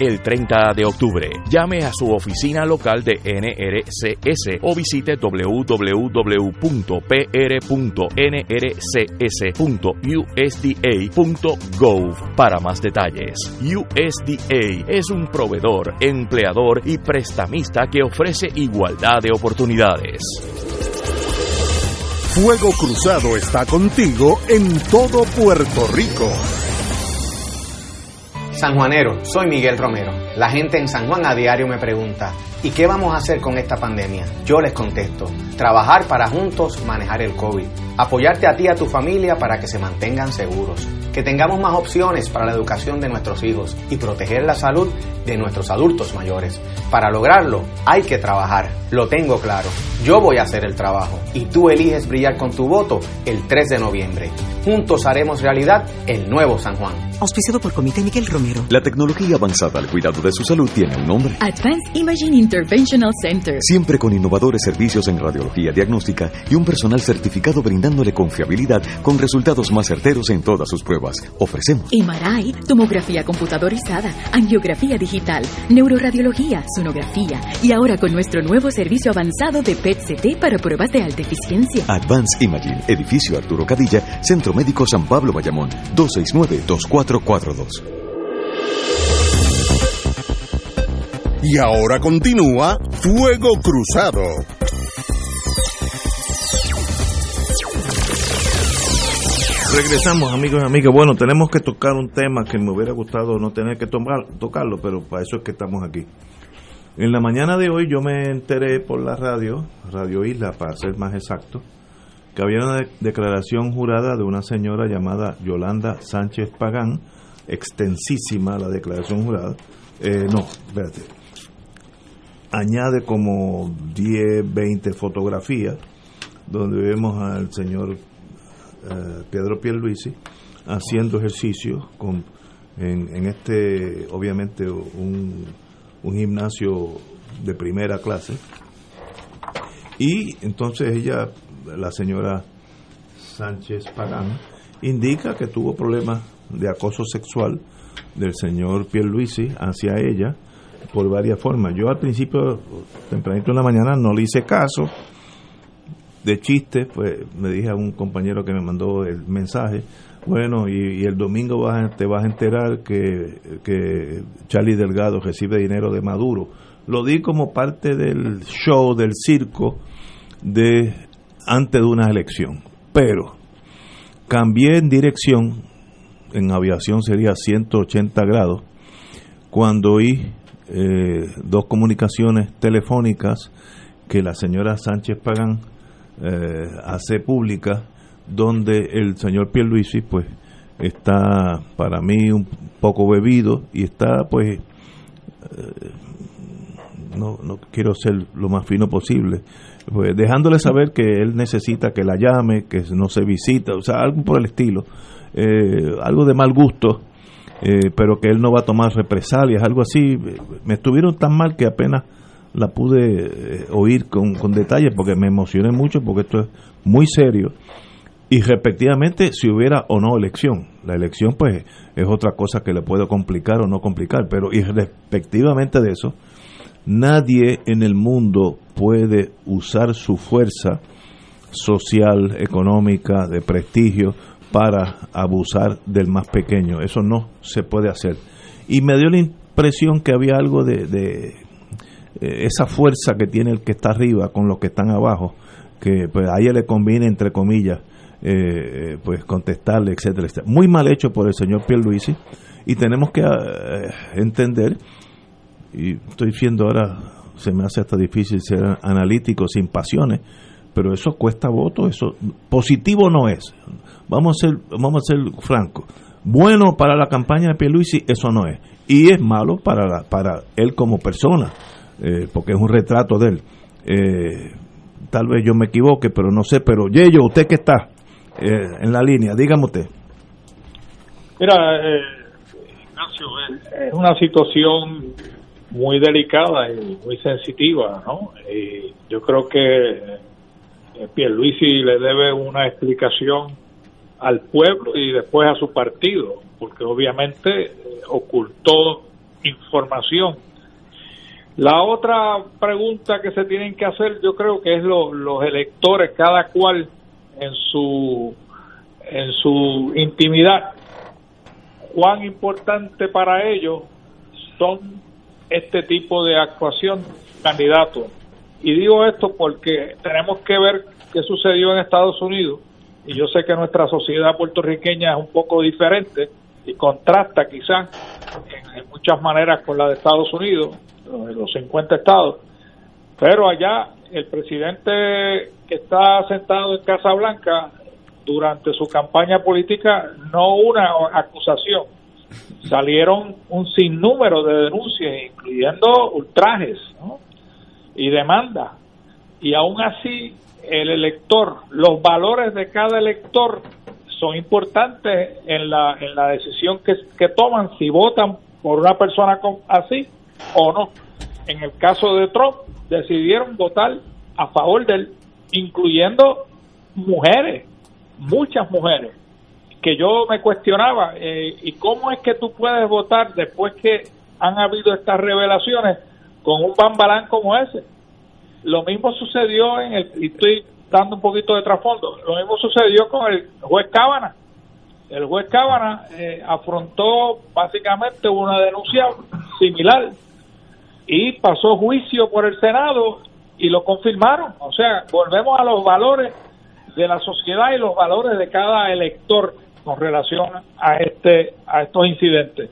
el 30 de octubre. Llame a su oficina local de NRCS o visite www.pr.nrcs.usda.gov para más detalles. USDA es un proveedor, empleador y prestamista que ofrece igualdad de oportunidades. Fuego Cruzado está contigo en todo Puerto Rico. San Juanero, soy Miguel Romero. La gente en San Juan a diario me pregunta, ¿y qué vamos a hacer con esta pandemia? Yo les contesto, trabajar para juntos manejar el COVID, apoyarte a ti y a tu familia para que se mantengan seguros, que tengamos más opciones para la educación de nuestros hijos y proteger la salud de nuestros adultos mayores. Para lograrlo hay que trabajar, lo tengo claro. Yo voy a hacer el trabajo y tú eliges brillar con tu voto el 3 de noviembre. Juntos haremos realidad el nuevo San Juan. Auspiciado por Comité Miguel Romero. La tecnología avanzada al cuidado de su salud tiene un nombre. Advanced Imaging Interventional Center. Siempre con innovadores servicios en radiología diagnóstica y un personal certificado brindándole confiabilidad con resultados más certeros en todas sus pruebas. Ofrecemos MRI, tomografía computadorizada, angiografía digital, neuroradiología, sonografía y ahora con nuestro nuevo servicio avanzado de PET-CT para pruebas de alta eficiencia. Advanced Imaging, edificio Arturo Cadilla, Centro Médico San Pablo Bayamón, 269-2442. Y ahora continúa Fuego Cruzado. Regresamos, amigos y amigas. Bueno, tenemos que tocar un tema que me hubiera gustado no tener que tocarlo, pero para eso es que estamos aquí. En la mañana de hoy yo me enteré por la radio, Radio Isla para ser más exacto, que había una declaración jurada de una señora llamada Yolanda Sánchez Pagán, extensísima la declaración jurada. Eh, no, espérate. Añade como 10, 20 fotografías donde vemos al señor eh, Pedro Pierluisi haciendo ejercicio con en, en este, obviamente, un, un gimnasio de primera clase. Y entonces ella, la señora Sánchez Pagán, indica que tuvo problemas de acoso sexual del señor Pierluisi hacia ella por varias formas. Yo al principio, tempranito en la mañana, no le hice caso de chiste, pues me dije a un compañero que me mandó el mensaje, bueno, y, el domingo vas a- te vas a enterar que, que Charlie Delgado recibe dinero de Maduro. Lo di como parte del show, del circo, de antes de una elección. Pero cambié en dirección, en aviación sería 180 grados, cuando oí eh, dos comunicaciones telefónicas que la señora Sánchez Pagán eh, hace pública, donde el señor Pierluisi pues está para mí un poco bebido y está pues eh, no, no quiero ser lo más fino posible, pues dejándole saber que él necesita que la llame, que no se visita, o sea, algo por el estilo, eh, algo de mal gusto, eh, pero que él no va a tomar represalias, algo así. Me estuvieron tan mal que apenas la pude eh, oír con, con detalle porque me emocioné mucho porque esto es muy serio. Y respectivamente, si hubiera o no elección. La elección, pues, es otra cosa que le puede complicar o no complicar, pero y respectivamente de eso, nadie en el mundo puede usar su fuerza social, económica, de prestigio, para abusar del más pequeño. Eso no se puede hacer. Y me dio la impresión que había algo de, eh, esa fuerza que tiene el que está arriba con los que están abajo, que pues a ella le conviene, entre comillas, eh, pues contestarle, etcétera, etcétera. Muy mal hecho por el señor Pierluisi y tenemos que eh, entender, y estoy siendo ahora, se me hace hasta difícil ser analítico sin pasiones, pero eso cuesta votos, eso positivo no es. Vamos a ser, vamos a ser francos. Bueno para la campaña de Pierluisi, eso no es. Y es malo para, la- para él como persona, eh, porque es un retrato de él. Eh, tal vez yo me equivoque, pero no sé. Pero Yeyo, usted que está eh, en la línea, dígame usted. Mira, eh, Ignacio, es, una situación muy delicada y muy sensitiva, ¿no? Y yo creo que eh, Pierluisi le debe una explicación al pueblo y después a su partido, porque obviamente eh, ocultó información. La otra pregunta que se tienen que hacer, yo creo que es lo- los electores, cada cual en su en su intimidad, cuán importante para ellos son este tipo de actuación candidatos. Y digo esto porque tenemos que ver qué sucedió en Estados Unidos. Y yo sé que nuestra sociedad puertorriqueña es un poco diferente y contrasta quizás en, muchas maneras con la de Estados Unidos, los 50 estados, pero allá el presidente que está sentado en Casa Blanca durante su campaña política no una acusación, salieron un sinnúmero de denuncias, incluyendo ultrajes ¿no? Y demandas. Y aún así, el elector, los valores de cada elector son importantes en la, en la decisión que, que toman si votan por una persona así o no. En el caso de Trump, decidieron votar a favor de él, incluyendo mujeres, muchas mujeres que yo me cuestionaba, eh, ¿y cómo es que tú puedes votar después que han habido estas revelaciones con un bambalán como ese? Lo mismo sucedió en el, y estoy dando un poquito de trasfondo, lo mismo sucedió con el juez Cábana. El juez Cábana eh, afrontó básicamente una denuncia similar y pasó juicio por el Senado y lo confirmaron. O sea, volvemos a los valores de la sociedad y los valores de cada elector con relación a este a estos incidentes.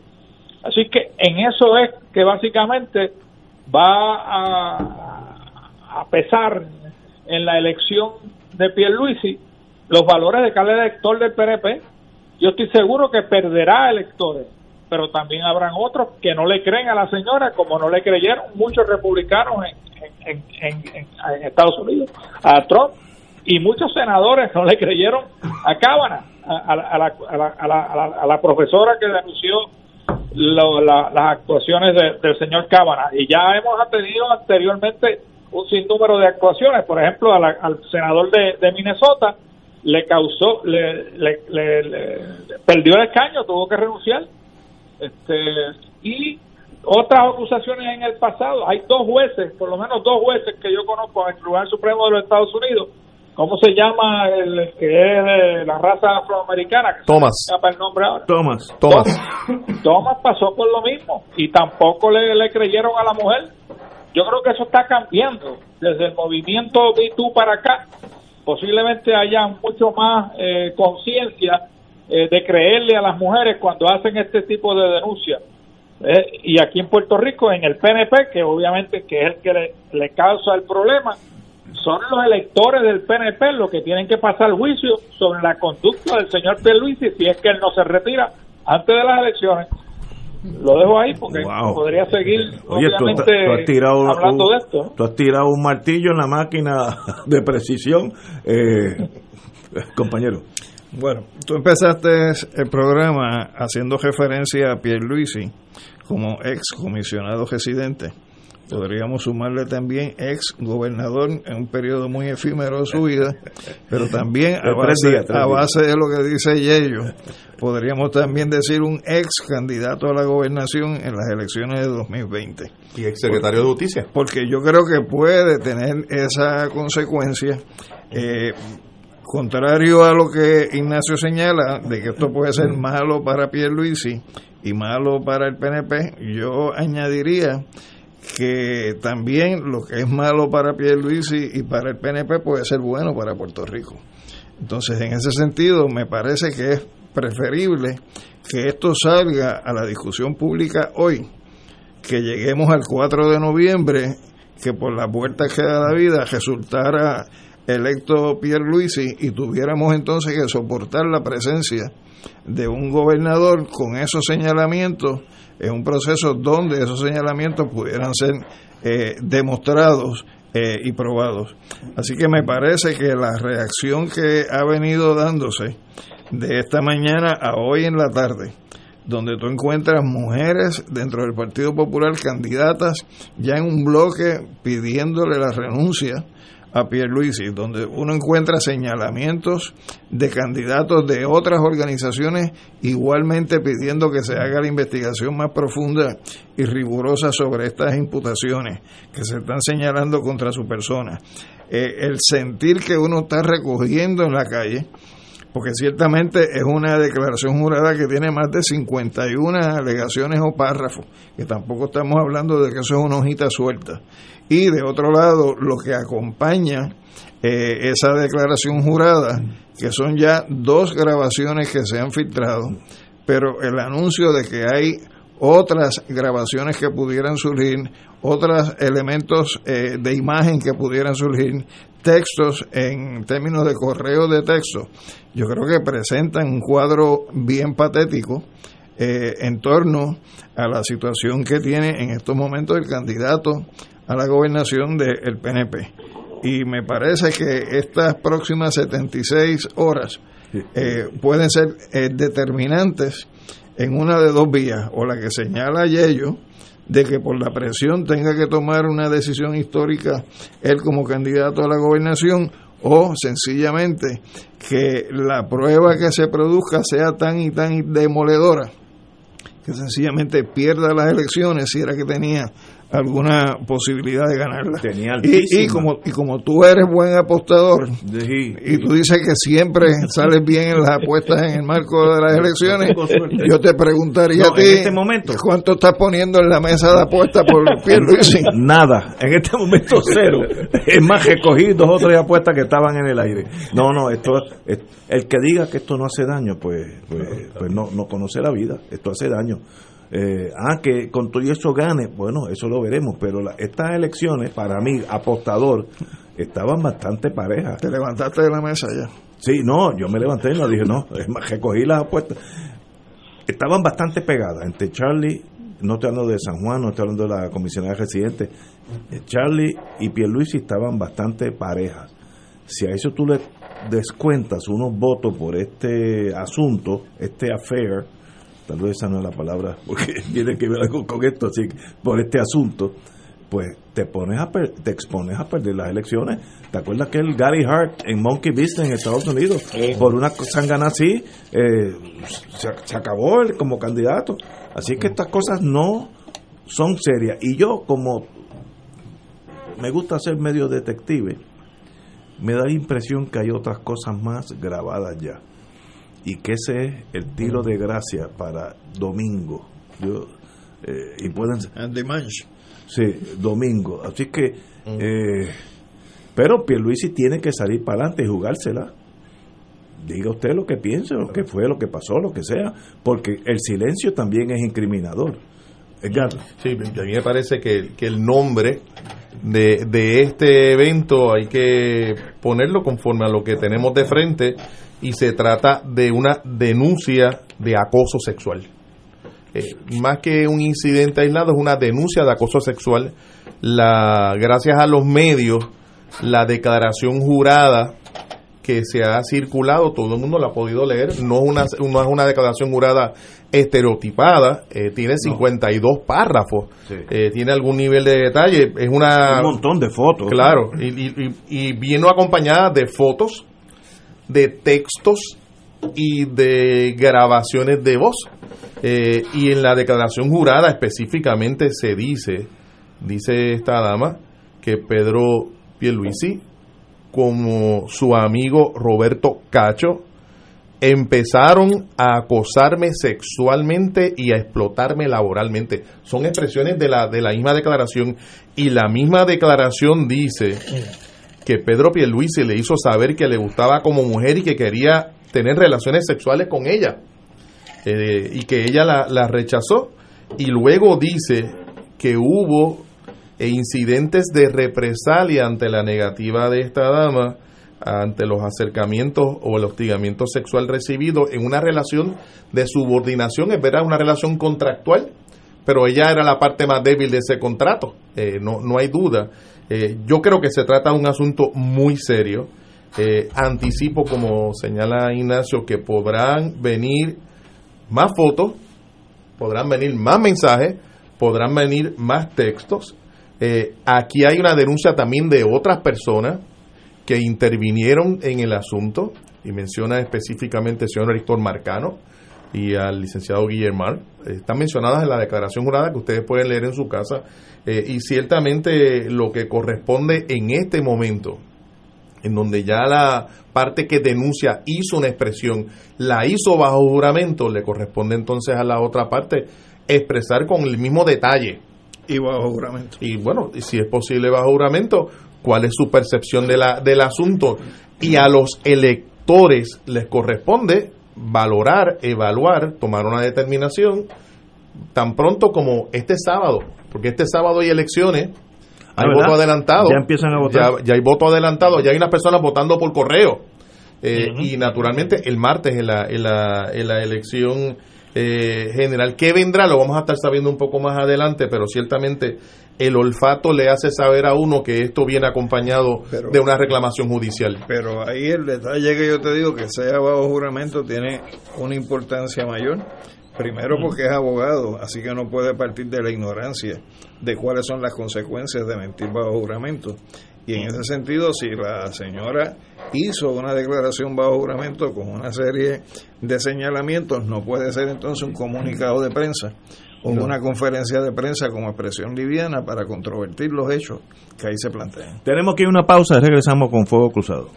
Así que en eso es que básicamente va a, a pesar en la elección de Pierluisi los valores de cada elector del PNP. Yo estoy seguro que perderá electores, pero también habrán otros que no le creen a la señora, como no le creyeron muchos republicanos en, en, en, Estados Unidos a Trump y muchos senadores no le creyeron a Cábana, a, a a, la, la, la- a la profesora que denunció lo- la- las actuaciones de- del señor Cámara. Y ya hemos tenido anteriormente un sinnúmero de actuaciones. Por ejemplo, al senador de, de Minnesota le causó, le, le- le- le- perdió el escaño, tuvo que renunciar. Este, y otras acusaciones en el pasado. Hay dos jueces, por lo menos dos jueces que yo conozco en el Tribunal Supremo de los Estados Unidos. ¿Cómo se llama el que es de la raza afroamericana? Que se me Thomas. el nombre ahora. Thomas. Thomas. Thomas pasó por lo mismo y tampoco le, le creyeron a la mujer. Yo creo que eso está cambiando desde el movimiento Me para acá. Posiblemente haya mucho más eh, conciencia eh, de creerle a las mujeres cuando hacen este tipo de denuncias. Eh, y aquí en Puerto Rico, en el PNP, que obviamente que es el que le, le causa el problema, son los electores del PNP los que tienen que pasar juicio sobre la conducta del señor Pierluisi si es que él no se retira antes de las elecciones. Lo dejo ahí porque Wow. podría seguir Oye, tú, obviamente tú has tirado hablando un, de esto. tú has tirado un martillo en la máquina de precisión, eh, compañero. Bueno, tú empezaste el programa haciendo referencia a Pierluisi como ex comisionado residente. Podríamos sumarle también ex gobernador en un periodo muy efímero de su vida, pero también a base de lo que dice Yello, podríamos también decir un ex candidato a la gobernación en las elecciones de 2020. Y ex secretario de Justicia. Porque yo creo que puede tener esa consecuencia. eh, contrario a lo que Ignacio señala, de que esto puede ser malo para Pierluisi y malo para el PNP, yo añadiría que también lo que es malo para Pierluisi y para el PNP puede ser bueno para Puerto Rico. Entonces, en ese sentido, me parece que es preferible que esto salga a la discusión pública hoy, que lleguemos al 4 de noviembre, que por la puerta que da la vida resultara electo Pierluisi y tuviéramos entonces que soportar la presencia de un gobernador con esos señalamientos en un proceso donde esos señalamientos pudieran ser eh, demostrados eh, y probados. Así que me parece que la reacción que ha venido dándose de esta mañana a hoy en la tarde, donde tú encuentras mujeres dentro del Partido Popular candidatas ya en un bloque pidiéndole la renuncia a Pierluisi, donde uno encuentra señalamientos de candidatos de otras organizaciones igualmente pidiendo que se haga la investigación más profunda y rigurosa sobre estas imputaciones que se están señalando contra su persona. Eh, el sentir que uno está recogiendo en la calle, porque ciertamente es una declaración jurada que tiene más de 51 alegaciones o párrafos, que tampoco estamos hablando de que eso es una hojita suelta. Y de otro lado, lo que acompaña eh, esa declaración jurada, que son ya dos grabaciones que se han filtrado, pero el anuncio de que hay otras grabaciones que pudieran surgir, otros elementos eh, de imagen que pudieran surgir, textos en términos de correo de texto, yo creo que presentan un cuadro bien patético eh, en torno a la situación que tiene en estos momentos el candidato a la gobernación del PNP. Y me parece que estas próximas 76 horas eh, pueden ser eh, determinantes en una de dos vías, o la que señala Yello, de que por la presión tenga que tomar una decisión histórica él como candidato a la gobernación, o sencillamente que la prueba que se produzca sea tan y tan demoledora que sencillamente pierda las elecciones si era que tenía alguna posibilidad de ganarla. Tenía y, como y como tú eres buen apostador y tú dices que siempre sales bien en las apuestas en el marco de las elecciones, yo te preguntaría No, a ti en este momento. cuánto estás poniendo en la mesa de apuestas por Pierluisi. Nada, en este momento cero. Es más, recogí dos o tres apuestas que estaban en el aire. No, no, esto es- el que diga que esto no hace daño, pues, pues, pues no, no conoce la vida. Esto hace daño. Eh, ah, que con todo eso gane, bueno, eso lo veremos, pero la- estas elecciones, para mí, apostador, estaban bastante parejas. Te levantaste de la mesa ya. Sí, no, yo me levanté y no dije, no, recogí las apuestas. Estaban bastante pegadas entre Charlie, no estoy hablando de San Juan, no estoy hablando de la comisionada residente, eh, Charlie y Pierluisi estaban bastante parejas. Si a eso tú le descuentas unos votos por este asunto, este affair, tal vez esa no es la palabra, porque tiene que ver algo con esto, así que por este asunto, pues te pones a per- te expones a perder las elecciones. ¿Te acuerdas que el Gary Hart en Monkey Business en Estados Unidos, por una sangana así, eh, se, se acabó él como candidato? Así que estas cosas no son serias. Y yo, como me gusta ser medio detective, me da la impresión que hay otras cosas más grabadas ya. Y que ese es el tiro de gracia para domingo. Yo, eh, y pueden Sí, domingo. Así que, eh, pero Pierluisi tiene que salir para adelante y jugársela. Diga usted lo que piense, lo que fue, lo que pasó, lo que sea, porque el silencio también es incriminador. Edgar. Sí, a mí me parece que, que el nombre de, de este evento hay que ponerlo conforme a lo que tenemos de frente y se trata de una denuncia de acoso sexual. Eh, más que un incidente aislado, es una denuncia de acoso sexual. La, gracias a los medios, la declaración jurada que se ha circulado, todo el mundo la ha podido leer, no es una, no es una declaración jurada estereotipada, eh, tiene 52 párrafos, eh, tiene algún nivel de detalle, es una... Un montón de fotos. Claro, y, y, y- y vino acompañada de fotos, de textos y de grabaciones de voz. Eh, y en la declaración jurada específicamente se dice, dice esta dama, que Pedro Pierluisi, como su amigo Roberto Cacho, empezaron a acosarme sexualmente y a explotarme laboralmente. Son expresiones de la, de la misma declaración y la misma declaración dice que Pedro Pierluisi le hizo saber que le gustaba como mujer y que quería tener relaciones sexuales con ella eh, y que ella la, rechazó y luego dice que hubo incidentes de represalia ante la negativa de esta dama ante los acercamientos o el hostigamiento sexual recibido en una relación de subordinación, es verdad, una relación contractual, pero ella era la parte más débil de ese contrato, eh, no, no hay duda. Eh, yo creo que se trata de un asunto muy serio. Eh, anticipo, como señala Ignacio, que podrán venir más fotos, podrán venir más mensajes, podrán venir más textos. Eh, aquí hay una denuncia también de otras personas que intervinieron en el asunto y menciona específicamente al señor Héctor Marcano y al licenciado Guillermo. Están mencionadas en la declaración jurada que ustedes pueden leer en su casa eh, y ciertamente lo que corresponde en este momento en donde ya la parte que denuncia hizo una expresión, la hizo bajo juramento, le corresponde entonces a la otra parte expresar con el mismo detalle. Y bajo juramento. Y bueno, y si es posible bajo juramento, cuál es su percepción de la, del asunto. Y a los electores les corresponde valorar, evaluar, tomar una determinación tan pronto como este sábado, porque este sábado hay elecciones, Ah, hay voto adelantado. Ya empiezan a votar. Ya, ya hay voto adelantado, ya hay unas personas votando por correo. Eh. Y naturalmente el martes en la, en la, en la elección eh, general. ¿Qué vendrá? Lo vamos a estar sabiendo un poco más adelante, pero ciertamente el olfato le hace saber a uno que esto viene acompañado Pero- de una reclamación judicial. Pero ahí el detalle que yo te digo, que sea bajo juramento, tiene una importancia mayor. Primero porque es abogado, así que no puede partir de la ignorancia de cuáles son las consecuencias de mentir bajo juramento. Y en ese sentido, si la señora hizo una declaración bajo juramento con una serie de señalamientos, no puede ser entonces un comunicado de prensa o No. una conferencia de prensa como expresión liviana para controvertir los hechos que ahí se plantean. Tenemos que ir a una pausa y regresamos con Fuego Cruzado.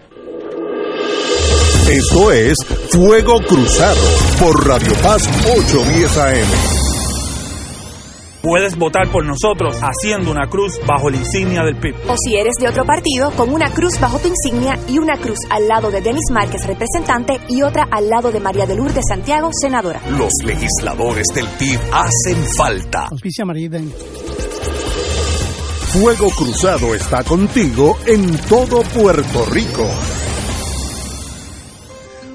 Esto es Fuego Cruzado por Radio Paz 810 AM. Puedes votar por nosotros haciendo una cruz bajo la insignia del PIB. O si eres de otro partido, con una cruz bajo tu insignia y una cruz al lado de Denis Márquez, representante, y otra al lado de María de Lourdes Santiago, senadora. Los legisladores del PIB hacen falta. Auspicia. Fuego Cruzado está contigo en todo Puerto Rico.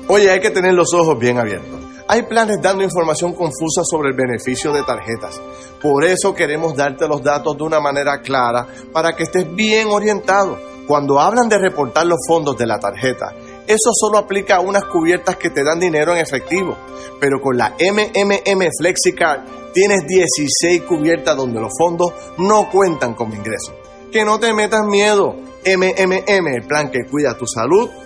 Oye, hay que tener los ojos bien abiertos. Hay planes dando información confusa sobre el beneficio de tarjetas. Por eso queremos darte los datos de una manera clara para que estés bien orientado. Cuando hablan de reportar los fondos de la tarjeta, eso solo aplica a unas cubiertas que te dan dinero en efectivo. Pero con la MMM FlexiCard tienes 16 cubiertas donde los fondos no cuentan como ingresos. Que no te metas miedo. MMM, el plan que cuida tu salud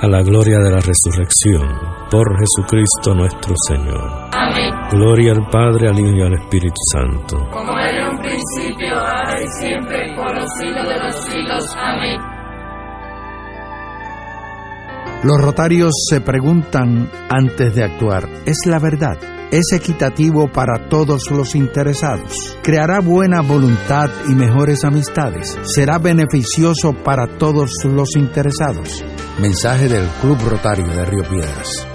a la gloria de la resurrección, por Jesucristo nuestro Señor. Amén. Gloria al Padre, al Hijo y al Espíritu Santo. Como era en un principio, ahora y siempre, por los siglos de los siglos. Amén. Los rotarios se preguntan antes de actuar, ¿es la verdad? ¿Es equitativo para todos los interesados? ¿Creará buena voluntad y mejores amistades? ¿Será beneficioso para todos los interesados? Mensaje del Club Rotario de Río Piedras.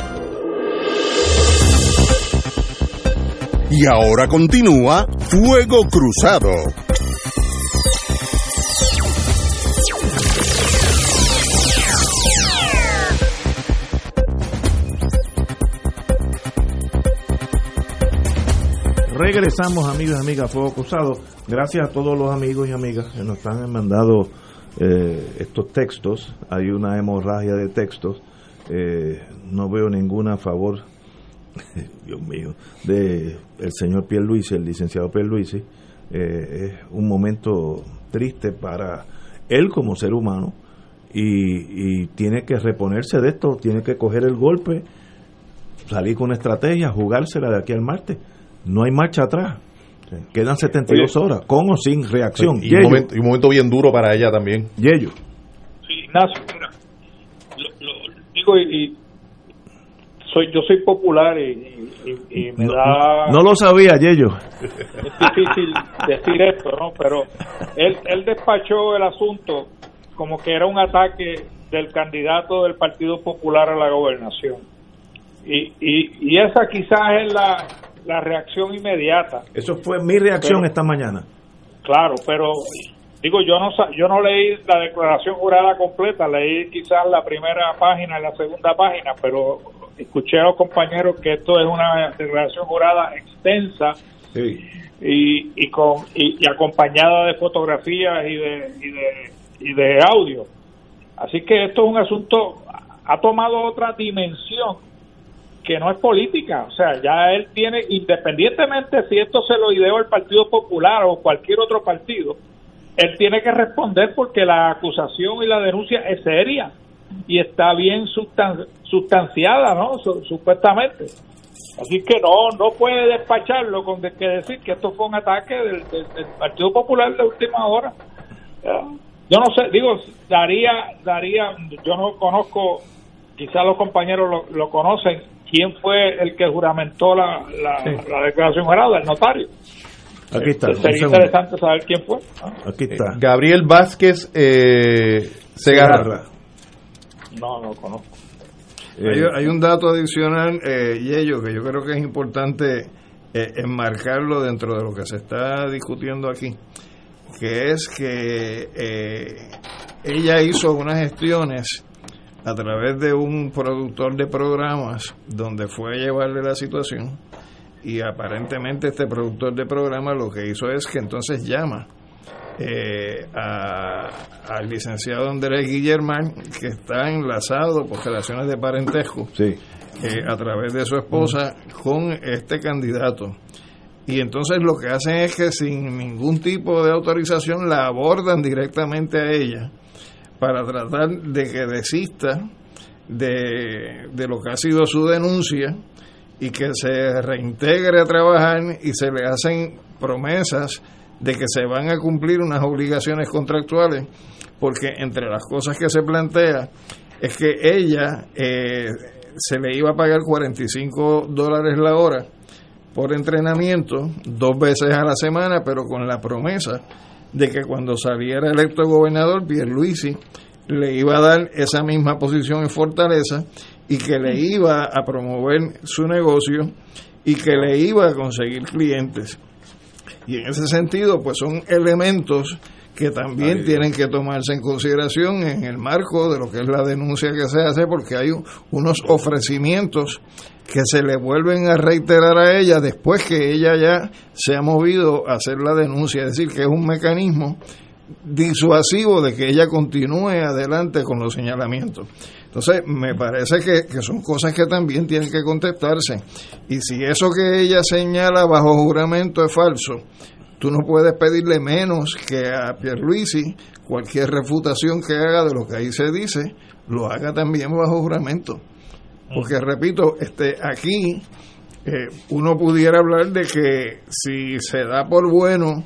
Y ahora continúa Fuego Cruzado. Regresamos, amigos y amigas, Fuego Cruzado. Gracias a todos los amigos y amigas que nos han mandado eh, estos textos. Hay una hemorragia de textos. Eh, no veo ninguna a favor, Dios mío, de el señor Pierluisi, el licenciado Pierluisi. Eh, es un momento triste para él como ser humano y, y tiene que reponerse de esto, tiene que coger el golpe, salir con una estrategia, jugársela de aquí al martes. No hay marcha atrás. Quedan 72 horas, con o sin reacción. Y, un momento, y un momento bien duro para ella también. Yello. Sí, Ignacio, mira, lo, lo digo y, y soy yo soy popular y, y- y me No, da no lo sabía, Yello. es difícil decir esto, ¿no? Pero él, él despachó el asunto como que era un ataque del candidato del Partido Popular a la gobernación. Y, y, y esa quizás es la, la reacción inmediata. Eso fue mi reacción Pero- esta mañana. Claro, pero digo, yo no yo no leí la declaración jurada completa, leí quizás la primera página y la segunda página, pero escuché a los compañeros que esto es una declaración jurada extensa y, y con y, y acompañada de fotografías y de, y de y de audio. Así que esto es un asunto ha tomado otra dimensión que no es política. O sea, ya él tiene, independientemente si esto se lo ideó el Partido Popular o cualquier otro partido, él tiene que responder porque la acusación y la denuncia es seria y está bien sustanciada, ¿no? supuestamente. Así que no no puede despacharlo con que decir que esto fue un ataque del, Partido Popular de última hora. Yo no sé, digo, daría, daría, yo no conozco, quizás los compañeros lo conocen, quién fue el que juramentó la, la, declaración jurada, el notario. Aquí está. Sería interesante saber quién fue. Aquí está. Gabriel Vázquez eh, Segarra. No, no lo conozco. Eh, hay, un dato adicional, eh, y ello, que yo creo que es importante eh, enmarcarlo dentro de lo que se está discutiendo aquí, que es que eh, ella hizo unas gestiones a través de un productor de programas donde fue a llevarle la situación y aparentemente este productor de programas lo que hizo es que entonces llama eh, al licenciado Andrés Guillermán, que está enlazado por relaciones de parentesco eh, a través de su esposa con este candidato. Y entonces lo que hacen es que sin ningún tipo de autorización la abordan directamente a ella para tratar de que desista de, de lo que ha sido su denuncia y que se reintegre a trabajar y se le hacen promesas de que se van a cumplir unas obligaciones contractuales, porque entre las cosas que se plantea es que ella eh, se le iba a pagar 45 dólares la hora por entrenamiento dos veces a la semana, pero con la promesa de que cuando saliera electo gobernador, Pierluisi le iba a dar esa misma posición en Fortaleza y que le iba a promover su negocio y que le iba a conseguir clientes. Y en ese sentido, pues son elementos que también tienen que tomarse en consideración en el marco de lo que es la denuncia que se hace, porque hay unos ofrecimientos que se le vuelven a reiterar a ella después que ella ya se ha movido a hacer la denuncia, es decir, que es un mecanismo disuasivo de que ella continúe adelante con los señalamientos. Entonces, me parece que, que, son cosas que también tienen que contestarse. Y si eso que ella señala bajo juramento es falso, tú no puedes pedirle menos que a Pierluisi cualquier refutación que haga de lo que ahí se dice, lo haga también bajo juramento. Porque, repito, este, aquí eh, uno pudiera hablar de que si se da por bueno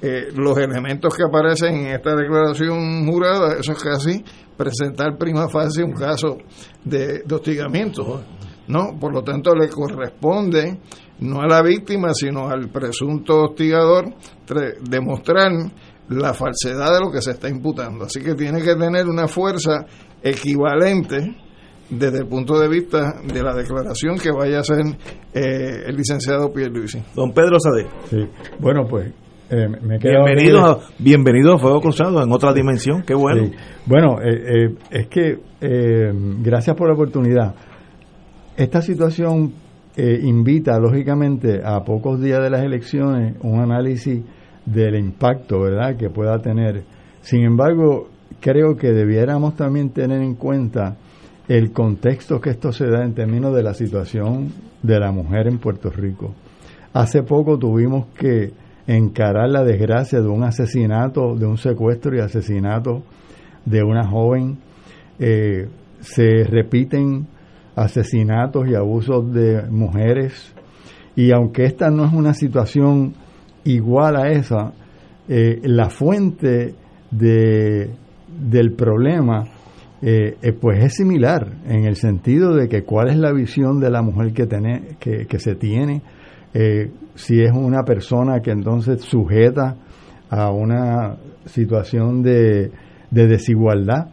eh, los elementos que aparecen en esta declaración jurada, eso es casi presentar prima facie un caso de, hostigamiento. ¿no? Por lo tanto, le corresponde no a la víctima, sino al presunto hostigador demostrar la falsedad de lo que se está imputando. Así que tiene que tener una fuerza equivalente desde el punto de vista de la declaración que vaya a hacer eh, el licenciado Pierluisi. Don Pedro Sade. Sí. Bueno, pues eh, me bienvenido, a, bienvenido a Fuego Cruzado en otra dimensión, qué bueno. Bueno, eh, eh, es que gracias por la oportunidad. Esta situación invita, lógicamente, a pocos días de las elecciones, un análisis del impacto, ¿verdad?, que pueda tener. Sin embargo, creo que debiéramos también tener en cuenta el contexto que esto se da en términos de la situación de la mujer en Puerto Rico. Hace poco tuvimos que encarar la desgracia de un asesinato, de un secuestro y asesinato de una joven. Eh, se repiten asesinatos y abusos de mujeres. Y aunque esta no es una situación igual a esa, eh, la fuente de, del problema eh, pues es similar en el sentido de que cuál es la visión de la mujer que, tiene, que, que se tiene, eh, si es una persona que entonces sujeta a una situación de, desigualdad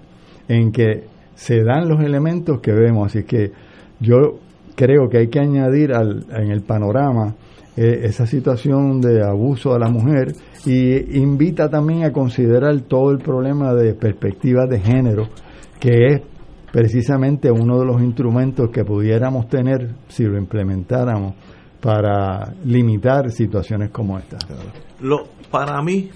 en que se dan los elementos que vemos. Así que yo creo que hay que añadir al, en el panorama eh, esa situación de abuso a la mujer y invita también a considerar todo el problema de perspectiva de género, que es precisamente uno de los instrumentos que pudiéramos tener si lo implementáramos para limitar situaciones como esta. Lo, para mí,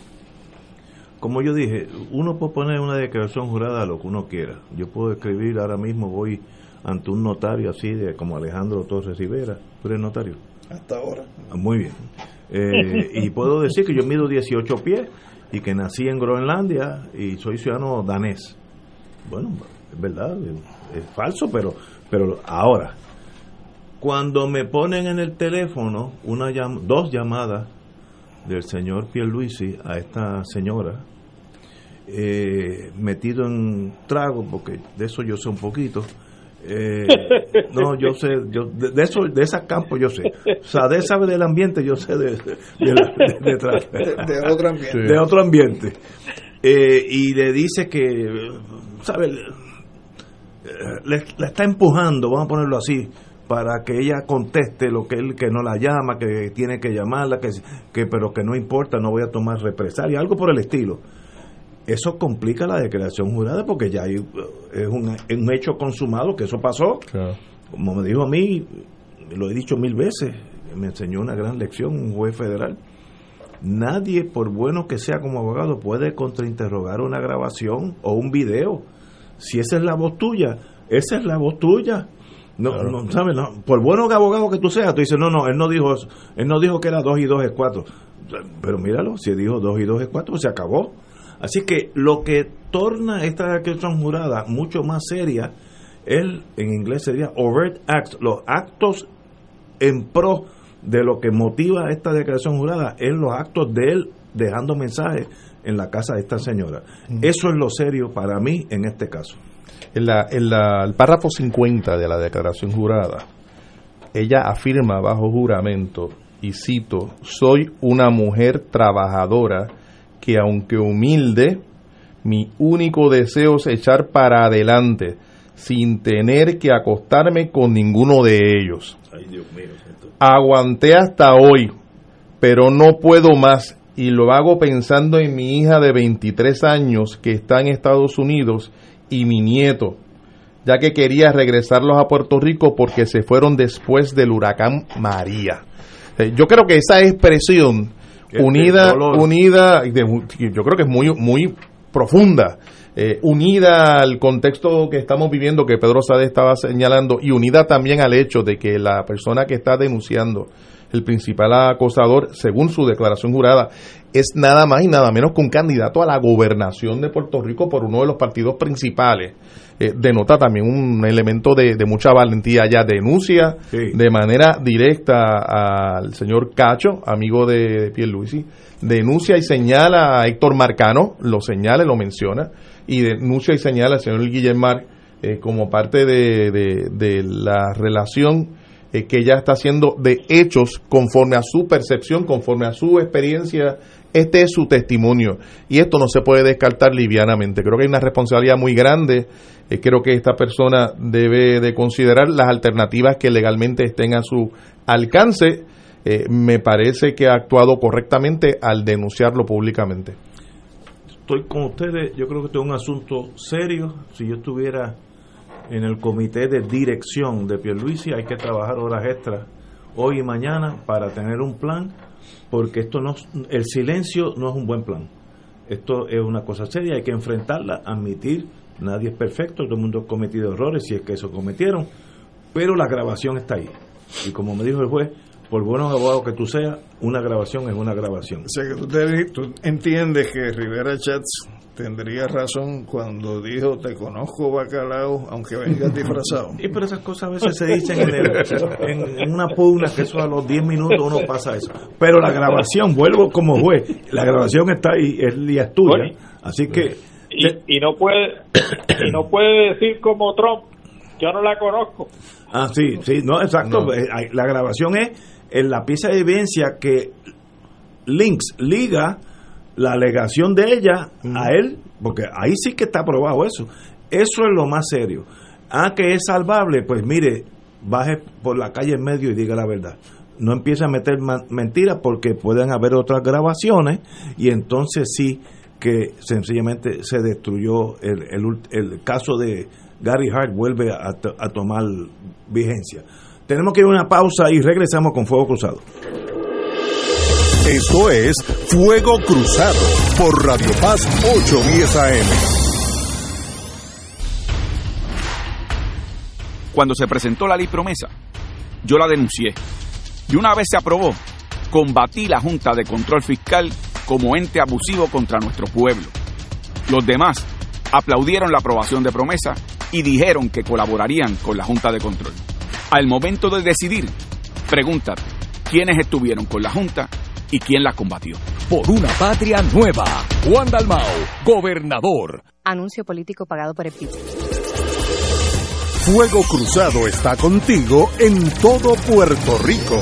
como yo dije, uno puede poner una declaración jurada a lo que uno quiera. Yo puedo escribir ahora mismo, voy ante un notario así de como Alejandro Torres Rivera. ¿Tú eres notario? Hasta ahora. Ah, Muy bien. Eh, y puedo decir que yo mido 18 pies y que nací en Groenlandia y soy ciudadano danés. Bueno, es verdad, es, falso, pero, pero ahora, cuando me ponen en el teléfono una dos llamadas del señor Pierluisi a esta señora, eh, metido en trago, porque de eso yo sé un poquito. Eh, no, yo sé, yo, de, de eso, de esos campos yo sé. Sade sabe del ambiente, yo sé de, de, la- de- de tra- De- de otro ambiente. De otro ambiente. Eh, y le dice que, ¿sabe? Le, le- la está empujando, vamos a ponerlo así, para que ella conteste lo que él que no la llama, que tiene que llamarla, que, que pero que no importa, no voy a tomar represalia, algo por el estilo. Eso complica la declaración jurada porque ya hay, es un, hecho consumado que eso pasó. Como me dijo a mí, lo he dicho mil veces, me enseñó una gran lección un juez federal. Nadie, por bueno que sea como abogado, puede contrainterrogar una grabación o un video. Si esa es la voz tuya, esa es la voz tuya. No, no, ¿sabes? No, por bueno que abogado que tú seas, tú dices, no, no, él no dijo eso. él no dijo que era 2 y 2 es 4. Pero míralo, si dijo 2 y 2 es 4, pues se acabó. Así que lo que torna esta declaración jurada mucho más seria, él en inglés sería overt acts, los actos en pro de lo que motiva esta declaración jurada es los actos de él dejando mensajes en la casa de esta señora. Eso es lo serio para mí en este caso. En, la, en la- el párrafo 50 de la declaración jurada, ella afirma bajo juramento, y cito, soy una mujer trabajadora que aunque humilde, mi único deseo es echar para adelante sin tener que acostarme con ninguno de ellos. Ay, Dios mío. Aguanté hasta hoy, pero no puedo más y lo hago pensando en mi hija de 23 años que está en Estados Unidos y mi nieto, ya que quería regresarlos a Puerto Rico porque se fueron después del huracán María. Eh, Yo creo que esa expresión unida, unida, de- yo creo que es muy, muy profunda, eh, unida al contexto que estamos viviendo, que Pedro Sade estaba señalando, y unida también al hecho de que la persona que está denunciando, el principal acosador, según su declaración jurada, es nada más y nada menos que un candidato a la gobernación de Puerto Rico por uno de los partidos principales. Eh, denota también un elemento de, de mucha valentía. Ya denuncia de manera directa al señor Cacho, amigo de, de Pierluisi, denuncia y señala a Héctor Marcano, lo señala y lo menciona, y denuncia y señala al señor Guillermar eh, como parte de, de- de la relación eh, que ella está haciendo de hechos conforme a su percepción, conforme a su experiencia. Este es su testimonio y esto no se puede descartar livianamente. Creo que hay una responsabilidad muy grande. Eh, creo que esta persona debe de considerar las alternativas que legalmente estén a su alcance. Eh, me parece que ha actuado correctamente al denunciarlo públicamente. Estoy con ustedes, yo creo que esto es un asunto serio. Si yo estuviera en el comité de dirección de Pierluisi, hay que trabajar horas extras hoy y mañana para tener un plan, porque esto no, el silencio no es un buen plan. Esto es una cosa seria, hay que enfrentarla, admitir, nadie es perfecto, todo el mundo ha cometido errores, si es que eso cometieron, pero la grabación está ahí. Y como me dijo el juez, por buenos abogados que tú seas, una grabación es una grabación. O sea que tú, te- tú entiendes que Rivera Chats tendría razón cuando dijo te conozco bacalao aunque vengas disfrazado. Y pero esas cosas a veces se dicen en, el- en- en una pugna, que eso a los 10 minutos uno pasa eso. Pero la grabación, vuelvo como juez, la grabación está ahí, es, y es tuya. Así que y, y no puede y no puede decir como Trump yo no la conozco Ah, sí, sí, no, exacto. Eh, La grabación es en la pieza de evidencia que links, liga la alegación de ella a él, porque ahí sí que está probado eso. Eso es lo más serio. Ah, que es salvable, pues mire, baje por la calle en medio y diga la verdad. No empiece a meter mentiras porque pueden haber otras grabaciones y entonces sí que sencillamente se destruyó el, el, el caso de Gary Hart vuelve a tomar vigencia. Tenemos que ir a una pausa y regresamos con Fuego Cruzado. Esto es Fuego Cruzado por Radio Paz 810 AM. Cuando se presentó la ley promesa, yo la denuncié. Y una vez se aprobó, combatí la Junta de Control Fiscal como ente abusivo contra nuestro pueblo. Los demás aplaudieron la aprobación de promesa y dijeron que colaborarían con la Junta de Control. Al momento de decidir, pregúntate quiénes estuvieron con la Junta y quién la combatió. Por una patria nueva. Juan Dalmao, gobernador. Anuncio político pagado por el PIB. Fuego Cruzado está contigo en todo Puerto Rico.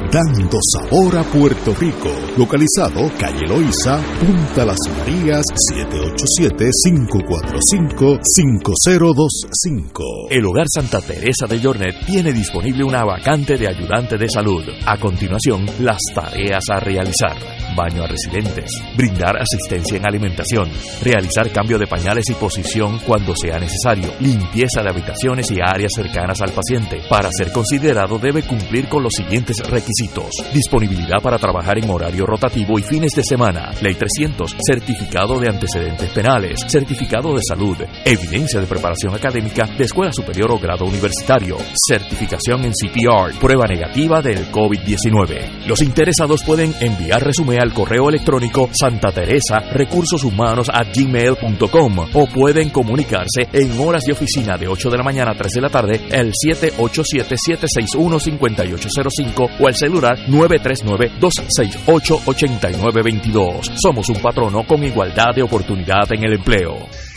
dando sabor a Puerto Rico. Localizado calle Loíza, Punta Las Marías, 787-545-5025. El Hogar Santa Teresa de Jornet tiene disponible una vacante de ayudante de salud. A continuación, las tareas a realizar. Baño a residentes, brindar asistencia en alimentación, realizar cambio de pañales y posición cuando sea necesario, limpieza de habitaciones y áreas cercanas al paciente. Para ser considerado debe cumplir con los siguientes requisitos. Disponibilidad para trabajar en horario rotativo y fines de semana. Ley 300. Certificado de antecedentes penales. Certificado de salud. Evidencia de preparación académica de escuela superior o grado universitario. Certificación en CPR. Prueba negativa del COVID-19. Los interesados pueden enviar resumen al correo electrónico Santa Teresa Recursos Humanos o pueden comunicarse en horas de oficina de 8 de la mañana a 3 de la tarde el 787-761-5805 o el celular 939-268-8922. Somos un patrono con igualdad de oportunidad en el empleo.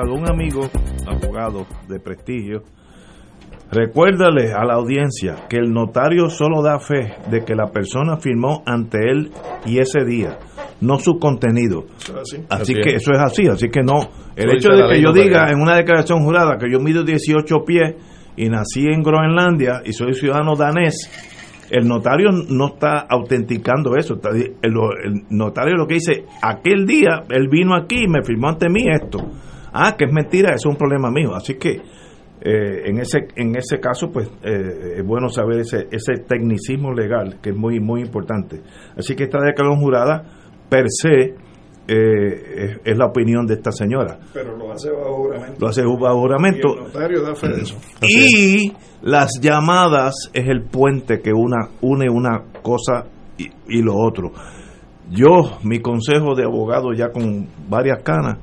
Un amigo, abogado de prestigio, recuérdale a la audiencia que el notario solo da fe de que la persona firmó ante él y ese día, no su contenido. así. Así Así que es. eso es así, así que no. El hecho de que yo diga en una declaración jurada que yo mido 18 pies y nací en Groenlandia y soy ciudadano danés, el notario no está autenticando eso. el notario lo que dice, aquel día él vino aquí y me firmó ante mí esto. Ah, que es mentira, eso es un problema mío. Así que eh, en ese en ese caso, pues eh, es bueno saber ese, ese tecnicismo legal que es muy muy importante. Así que esta declaración jurada per se eh, es, es la opinión de esta señora. Pero lo hace bajo juramento. Lo hace bajo juramento. Y el notario da fe de eso. Y las llamadas es el puente que una, une una cosa y, y lo otro. Yo, mi consejo de abogado ya con varias canas,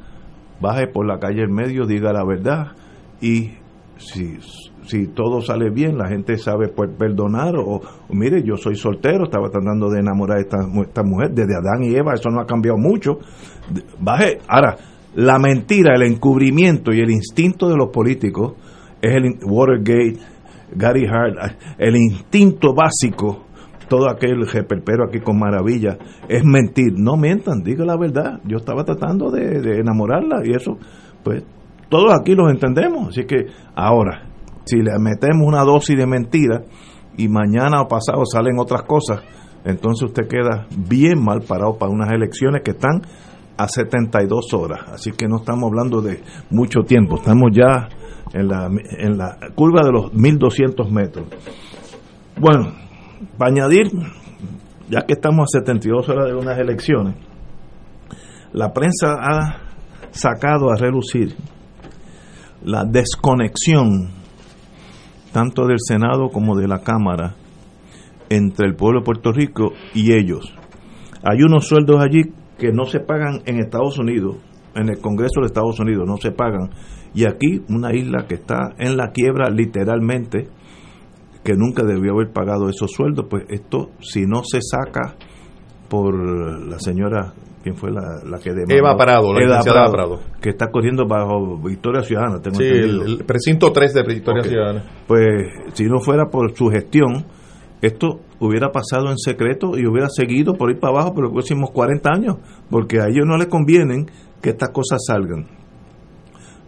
baje por la calle en medio, diga la verdad y si, si todo sale bien, la gente sabe pues, perdonar o, mire, yo soy soltero, estaba tratando de enamorar a esta, esta mujer, desde Adán y Eva, eso no ha cambiado mucho. Baje, ahora, la mentira, el encubrimiento y el instinto de los políticos es el Watergate, Gary Hart, el instinto básico, todo aquel reperpero aquí con maravilla, es mentir. No mientan, diga la verdad. Yo estaba tratando de, de enamorarla y eso, pues todos aquí los entendemos. Así que ahora, si le metemos una dosis de mentira y mañana o pasado salen otras cosas, entonces usted queda bien mal parado para unas elecciones que están a 72 horas. Así que no estamos hablando de mucho tiempo, estamos ya en la, en la curva de los 1200 metros. Bueno, para añadir, ya que estamos a 72 horas de unas elecciones, la prensa ha sacado a relucir la desconexión tanto del Senado como de la Cámara entre el pueblo de Puerto Rico y ellos. Hay unos sueldos allí que no se pagan en Estados Unidos, en el Congreso de Estados Unidos no se pagan, y aquí una isla que está en la quiebra literalmente, que nunca debió haber pagado esos sueldos, pues esto si no se saca por la señora ¿quién fue la, la que demandó? Eva Prado, la Eva Prado, Prado. que está corriendo bajo Victoria Ciudadana, tengo Sí, entendido. el, el precinto 3 de Victoria. Ciudadana. Pues si no fuera por su gestión, esto hubiera pasado en secreto y hubiera seguido por ir para abajo por los próximos 40 años, porque a ellos no les convienen que estas cosas salgan.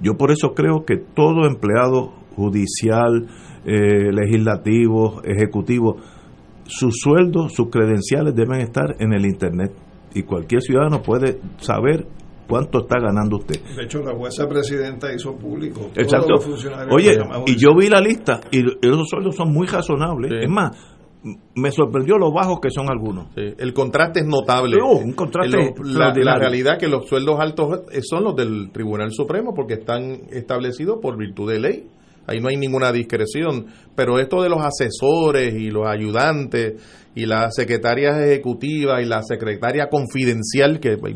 Yo por eso creo que todo empleado judicial, eh, legislativo, ejecutivo, sus sueldos, sus credenciales deben estar en el Internet y cualquier ciudadano puede saber cuánto está ganando usted. De hecho, la jueza presidenta hizo público todos Exacto. los funcionarios Oye, y yo vi la lista y esos sueldos son muy razonables. Es más, me sorprendió lo bajos que son algunos. Sí, El contraste es notable. Un contraste lo- la, la realidad que los sueldos altos eh, son los del Tribunal Supremo porque están establecidos por virtud de ley. Ahí no hay ninguna discreción. Pero esto de los asesores y los ayudantes y las secretarias ejecutivas y la secretaria confidencial, que pues,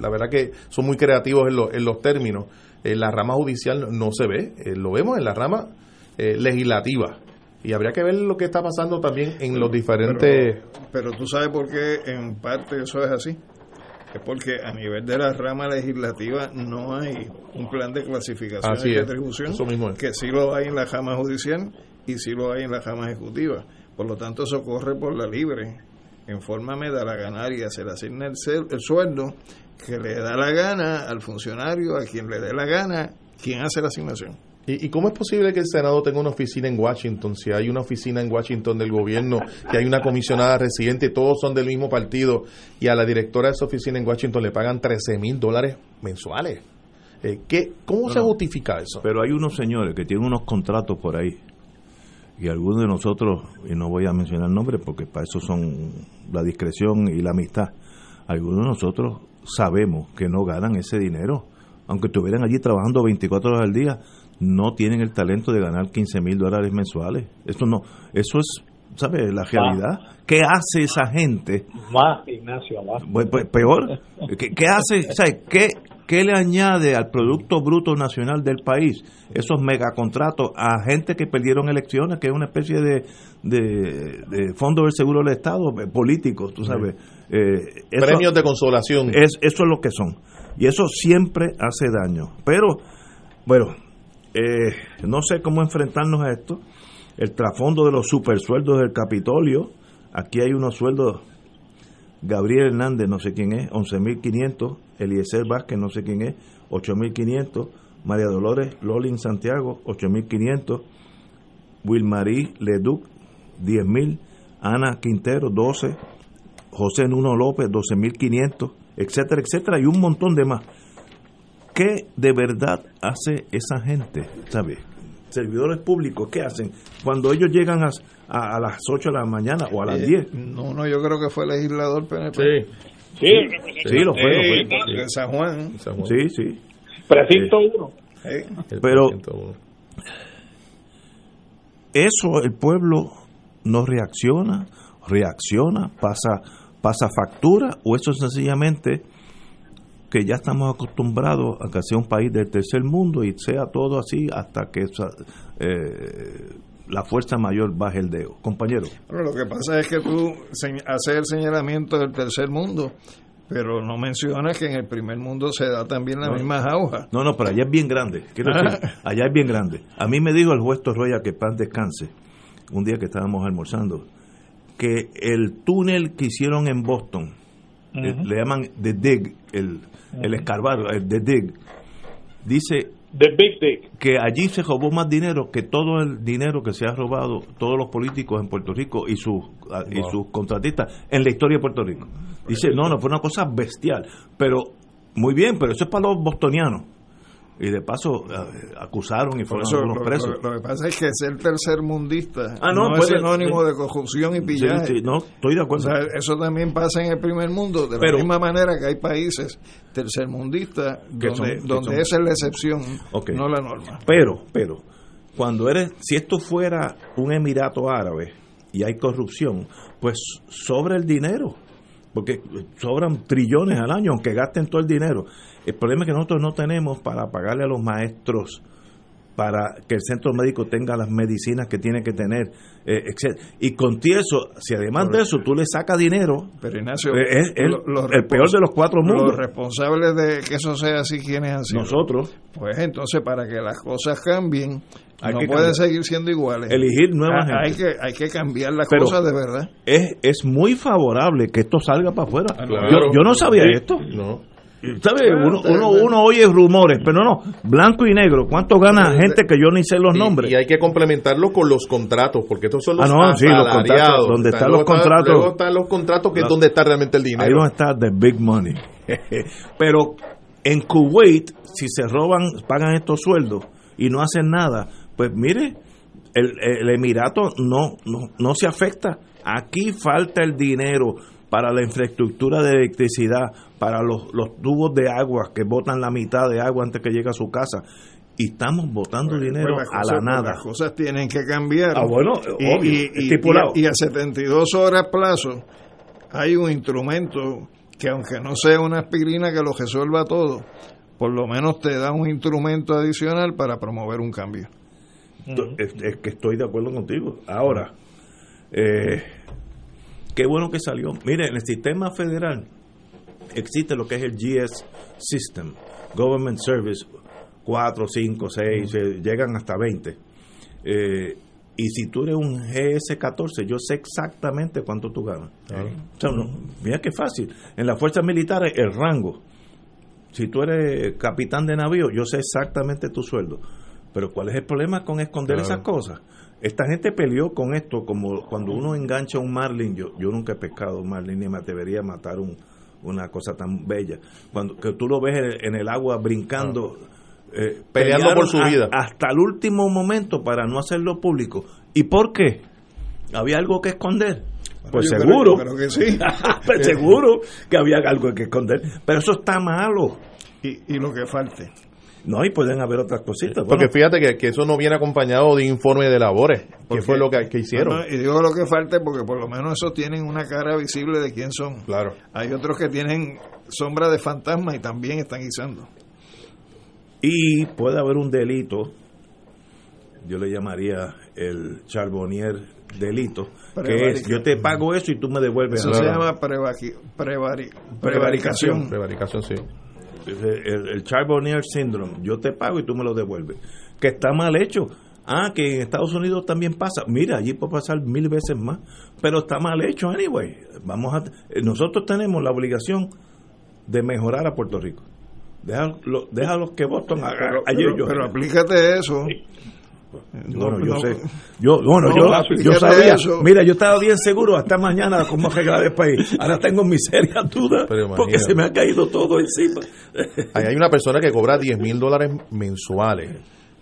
la verdad que son muy creativos en, lo- en los términos, en la rama judicial no se ve. Eh, lo vemos en la rama eh, legislativa. Y habría que ver lo que está pasando también en los diferentes... Pero, pero tú sabes por qué en parte eso es así. Es porque a nivel de la rama legislativa no hay un plan de clasificación y retribución, Eso mismo es. que sí lo hay en la rama judicial y sí lo hay en la rama ejecutiva. Por lo tanto, eso corre por la libre. Infórmame, da la ganaria, se le asigna el, el sueldo que le da la gana al funcionario, a quien le dé la gana, quien hace la asignación. ¿Y, y cómo es posible que el Senado tenga una oficina en Washington? Si hay una oficina en Washington del gobierno, que hay una comisionada residente, todos son del mismo partido, y a la directora de esa oficina en Washington le pagan 13 mil dólares mensuales. Eh, ¿qué, ¿Cómo se justifica eso? Pero hay unos señores que tienen unos contratos por ahí. Y algunos de nosotros, y no voy a mencionar nombres porque para eso son la discreción y la amistad, algunos de nosotros sabemos que no ganan ese dinero. Aunque estuvieran allí trabajando 24 horas al día, no tienen el talento de ganar 15 mil dólares mensuales. Eso no, eso es, ¿sabes? La realidad. ¿Qué hace esa gente? Más, Ignacio, más. Peor. ¿Qué, qué hace? ¿sabes? ¿Qué, ¿Qué le añade al Producto Bruto Nacional del país esos megacontratos a gente que perdieron elecciones, que es una especie de, de, de fondo del seguro del Estado, eh, políticos, tú sabes? Eh, eso- Premios de consolación. es, eso es lo que son. Y eso siempre hace daño. Pero, bueno, eh, no sé cómo enfrentarnos a esto. El trasfondo de los supersueldos del Capitolio. Aquí hay unos sueldos. Gabriel Hernández, no sé quién es, 11.500. Eliezer Vázquez, no sé quién es, 8.500. María Dolores Lolin Santiago, 8.500. Wilmarí Leduc, 10.000. Ana Quintero, 12. José Nuno López, 12.500, etcétera, etcétera, y un montón de más. ¿Qué de verdad hace esa gente? ¿Sabes? Servidores públicos, ¿qué hacen? Cuando ellos llegan a, a- a las 8 de la mañana o a las Eh, 10. No, no, yo creo que fue legislador PNP. Sí. Sí, el. Sí, lo fue, lo fue. Eh, San Juan. Sí, sí. Precinto 1. Eh, Pero eso el pueblo no reacciona, reacciona, pasa, pasa factura, o eso sencillamente que ya estamos acostumbrados a que sea un país del tercer mundo y sea todo así hasta que esa, eh, la fuerza mayor baje el dedo. Compañero. Lo que pasa es que tú haces el señalamiento del tercer mundo, pero no mencionas que en el primer mundo se da también la misma jauja. No, no, pero allá es bien grande. Quiero decir, allá es bien grande. A mí me dijo el juez Torroya que paz descanse, un día que estábamos almorzando, que el túnel que hicieron en Boston, eh, le llaman The Dig, el, el escarbar, el The Dig, dice The Big Dig. que allí se robó más dinero que todo el dinero que se ha robado todos los políticos en Puerto Rico y sus y Wow. sus contratistas en la historia de Puerto Rico. Dice, no, no, fue una cosa bestial. Pero, muy bien, pero eso es para los bostonianos. Y de paso, eh, acusaron y fueron eso, algunos lo, presos. lo- lo que pasa es que ser tercer mundista Ah, no, no, puede- es sinónimo de corrupción y pillaje. sí, no, estoy de acuerdo. O sea, eso también pasa en el primer mundo, de Pero- la misma manera que hay países tercermundistas donde, son- donde son- esa es la excepción, no la norma. Pero, pero, cuando eres, si esto fuera un emirato árabe y hay corrupción, pues sobra el dinero, porque sobran trillones al año, aunque gasten todo el dinero. El problema es que nosotros no tenemos para pagarle a los maestros para que el centro médico tenga las medicinas que tiene que tener, eh, etc. Y con eso, si además de eso tú le sacas dinero, Pero Ignacio, eh, es el, lo- los el peor de los cuatro mundos. Los responsables de que eso sea así, ¿quiénes han sido? Nosotros. Pues entonces, para que las cosas cambien, Hay no que pueden cambiar. seguir siendo iguales. Elegir nueva Ah, hay, que, hay que cambiar las Pero- cosas de verdad. es, es muy favorable que esto salga para afuera. claro. yo, yo no sabía Sí. esto. No. ¿Sabe? Uno, uno, uno oye rumores, pero no, blanco y negro. ¿Cuánto gana gente que yo ni sé los Y- nombres? Y, hay que complementarlo con los contratos, porque estos son los Ah, no, sí, los contratos, donde Están están los contratos. Luego están los contratos, que La- es donde está realmente el dinero. Ahí donde está the big money. pero en Kuwait, si se roban, pagan estos sueldos y no hacen nada, pues mire, el, el Emirato no, no, no se afecta. Aquí falta el dinero para la infraestructura de electricidad, para los, los tubos de agua que botan la mitad de agua antes que llegue a su casa. Y estamos botando dinero Pues a la nada. Las cosas tienen que cambiar. Ah, bueno, y, obvio, y- y- estipulado. y a 72 horas plazo hay un instrumento que aunque no sea una aspirina que lo resuelva todo, por lo menos te da un instrumento adicional para promover un cambio. Es que estoy de acuerdo contigo. Ahora, eh, qué bueno que salió. Mire, en el sistema federal existe lo que es el GS System, Government Service 4, 5, 6, eh, llegan hasta 20. Eh, y si tú eres un GS14, yo sé exactamente cuánto tú ganas. O sea, no, mira qué fácil. En las fuerzas militares, el rango. Si tú eres capitán de navío, yo sé exactamente tu sueldo. Pero ¿cuál es el problema con esconder Claro. esas cosas? Esta gente peleó con esto, como cuando uno engancha un marlin. Yo, yo nunca he pescado un marlin ni me atrevería a matar un, una cosa tan bella. Cuando que tú lo ves en, el agua brincando, eh, Peleando por su a- vida. hasta el último momento para no hacerlo público. ¿Y por qué? ¿Había algo que esconder? Pues yo seguro. creo que sí. Pues seguro que había algo que esconder. Pero eso está malo. Y, y lo que falte. No, y pueden haber otras cositas. Porque Bueno, fíjate que, que eso no viene acompañado de informe de labores, que fue lo que, que hicieron. Y digo lo que falte porque por lo menos esos tienen una cara visible de quién son. Claro. Hay otros que tienen sombra de fantasma y también están guisando. y puede haber un delito, yo le llamaría el charbonnier delito, que es yo te pago eso y tú me devuelves Eso se la- llama prevari- prevari- prevaricación. Prevaricación, sí. El, el Charbonnier Syndrome, yo te pago y tú me lo devuelves, que está mal hecho. Ah, que en Estados Unidos también pasa. Mira, allí puede pasar mil veces más, pero está mal hecho anyway. Vamos a, eh, nosotros tenemos la obligación de mejorar a Puerto Rico. Déjalo, déjalos que Boston haga. Pero, pero aplícate eso. Bueno, No, yo no, sé. Yo, bueno, no, yo, yo sabía. eso. Mira, yo estaba bien seguro hasta mañana cómo arreglar el país. Ahora tengo mis serias dudas porque se me ha caído todo encima. Ahí hay una persona que cobra 10 mil dólares mensuales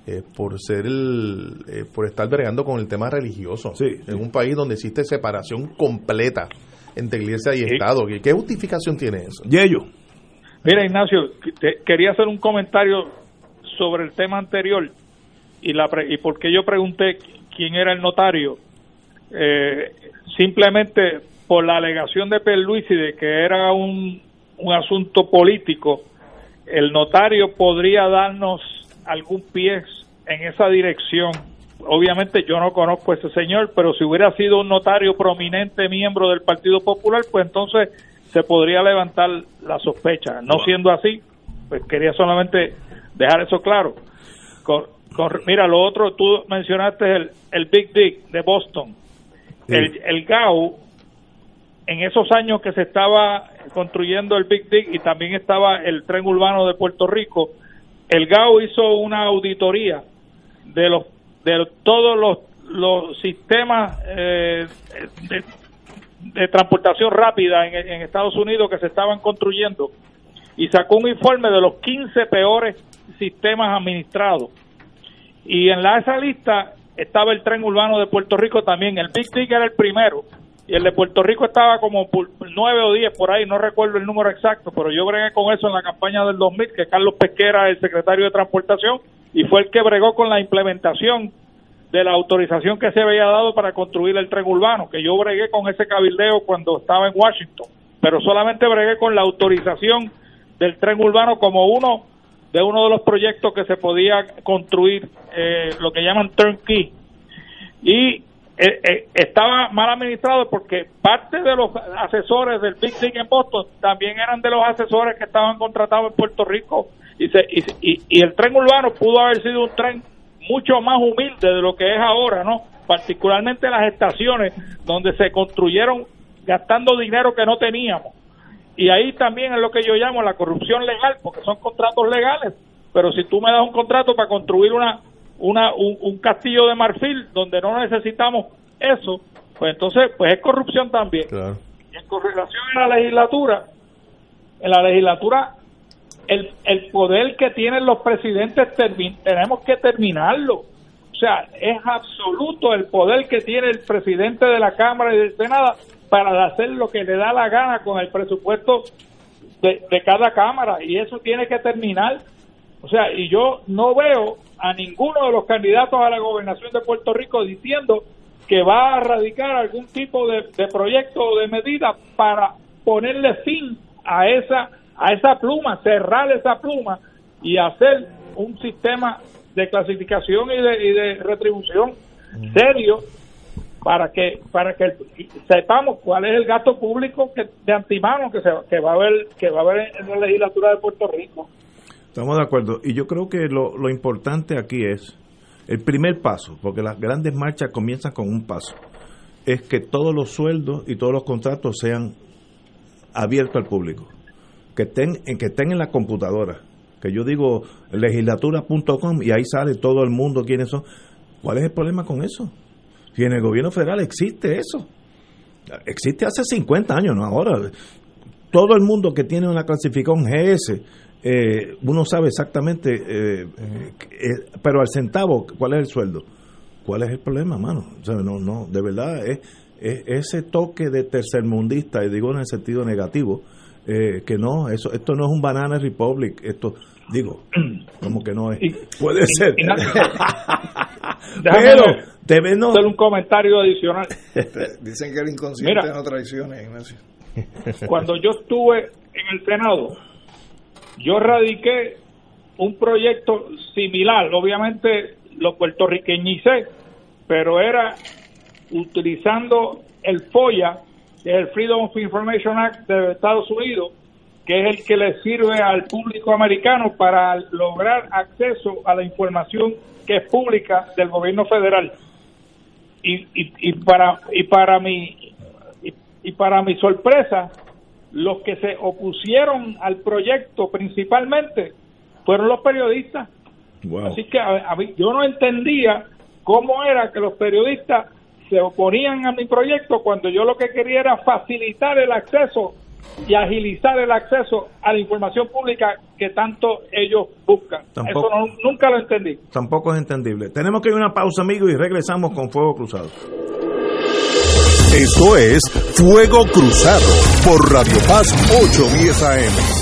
eh, por ser el, eh, por estar bregando con el tema religioso en un país donde existe separación completa entre iglesia y Sí. Estado. ¿Qué, qué justificación tiene eso? Y ellos. Mira, Ignacio, te- quería hacer un comentario sobre el tema anterior y, la pre- y por qué yo pregunté quién era el notario. Eh, simplemente por la alegación de Pierluisi de que era un, un asunto político, el notario podría darnos algún pie en esa dirección. Obviamente yo no conozco a ese señor, pero si hubiera sido un notario prominente miembro del Partido Popular, pues entonces se podría levantar la sospecha. No siendo así, pues quería solamente dejar eso claro. Mira, lo otro, tú mencionaste el, el Big Dick de Boston. El, el GAU, en esos años que se estaba construyendo el Big Dick y también estaba el tren urbano de Puerto Rico, el GAU hizo una auditoría de los de todos los, los sistemas eh, de, transportación rápida en, en, Estados Unidos que se estaban construyendo y sacó un informe de los 15 peores sistemas administrados. Y en la, esa lista estaba el tren urbano de Puerto Rico también. El Big Dig era el primero. Y el de Puerto Rico estaba como por 9 o 10 por ahí, no recuerdo el número exacto, pero yo bregué con eso en la campaña del 2000, que Carlos Pesquera, el secretario de Transportación, y fue el que bregó con la implementación de la autorización que se había dado para construir el tren urbano, que yo bregué con ese cabildeo cuando estaba en Washington, pero solamente bregué con la autorización del tren urbano como uno de uno de los proyectos que se podía construir, eh, lo que llaman turnkey. Y eh, eh, estaba mal administrado porque parte de los asesores del Big Thing en Boston también eran de los asesores que estaban contratados en Puerto Rico y, se, y, y, el tren urbano pudo haber sido un tren mucho más humilde de lo que es ahora, ¿no? Particularmente las estaciones donde se construyeron gastando dinero que no teníamos. Y ahí también es lo que yo llamo la corrupción legal, porque son contratos legales. Pero si tú me das un contrato para construir una, una un, castillo de marfil donde no necesitamos eso, pues entonces pues es corrupción también. Y en correlación a la legislatura, en la legislatura el, el poder que tienen los presidentes tenemos que terminarlo. O sea, es absoluto el poder que tiene el presidente de la Cámara y del Senado para hacer lo que le da la gana con el presupuesto de, de cada Cámara y eso tiene que terminar. O sea, y yo no veo a ninguno de los candidatos a la gobernación de Puerto Rico diciendo que va a radicar algún tipo de, de proyecto o de medida para ponerle fin a esa a esa pluma, cerrar esa pluma y hacer un sistema de clasificación y de, y de retribución serio para que para que sepamos cuál es el gasto público que, de antimano que se que va a haber que va a haber en la legislatura de Puerto Rico. Estamos de acuerdo y yo creo que lo, lo importante aquí es el primer paso, porque las grandes marchas comienzan con un paso, es que todos los sueldos y todos los contratos sean abiertos al público que estén en que estén en la computadora que yo digo legislatura.com y ahí sale todo el mundo quiénes son ¿cuál es el problema con eso? Si en el gobierno federal existe eso. Existe hace 50 años no ahora todo el mundo que tiene una clasificación GS eh, uno sabe exactamente eh, eh, pero al centavo cuál es el sueldo cuál es el problema mano no no de verdad es, es ese toque de tercermundista y digo en el sentido negativo que no, eso esto no es un Banana Republic, esto digo, como que no es. Puede ser. Pero debe hacer un comentario adicional. Dicen que el inconsciente no traiciona, Ignacio. Cuando yo estuve en el Senado, yo radiqué un proyecto similar, obviamente lo puertorriqueñicé, pero era utilizando el FOIA es el Freedom of Information Act de Estados Unidos, que es el que le sirve al público americano para lograr acceso a la información que es pública del gobierno federal. Y, y, para y para mi y, para mi sorpresa, los que se opusieron al proyecto principalmente fueron los periodistas. Así que yo no entendía cómo era que los periodistas se oponían a mi proyecto cuando yo lo que quería era facilitar el acceso y agilizar el acceso a la información pública que tanto ellos buscan. Eso nunca lo entendí. Tampoco es entendible. Tenemos que ir a una pausa, amigos, y regresamos con Fuego Cruzado. Esto es Fuego Cruzado por Radio Paz 810 AM.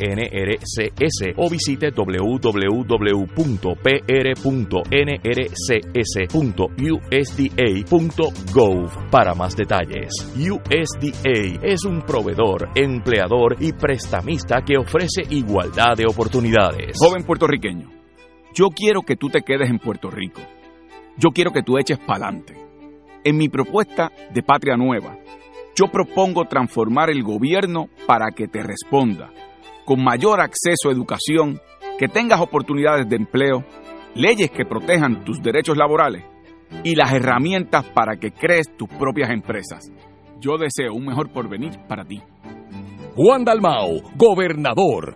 NRCS o visite www.pr.nrcs.usda.gov para más detalles. USDA es un proveedor, empleador y prestamista que ofrece igualdad de oportunidades. Joven puertorriqueño, yo quiero que tú te quedes en Puerto Rico. Yo quiero que tú eches pa'lante. En mi propuesta de Patria Nueva, yo propongo transformar el gobierno para que te responda, con mayor acceso a educación, que tengas oportunidades de empleo, leyes que protejan tus derechos laborales y las herramientas para que crees tus propias empresas. Yo deseo un mejor porvenir para ti. Juan Dalmao, gobernador.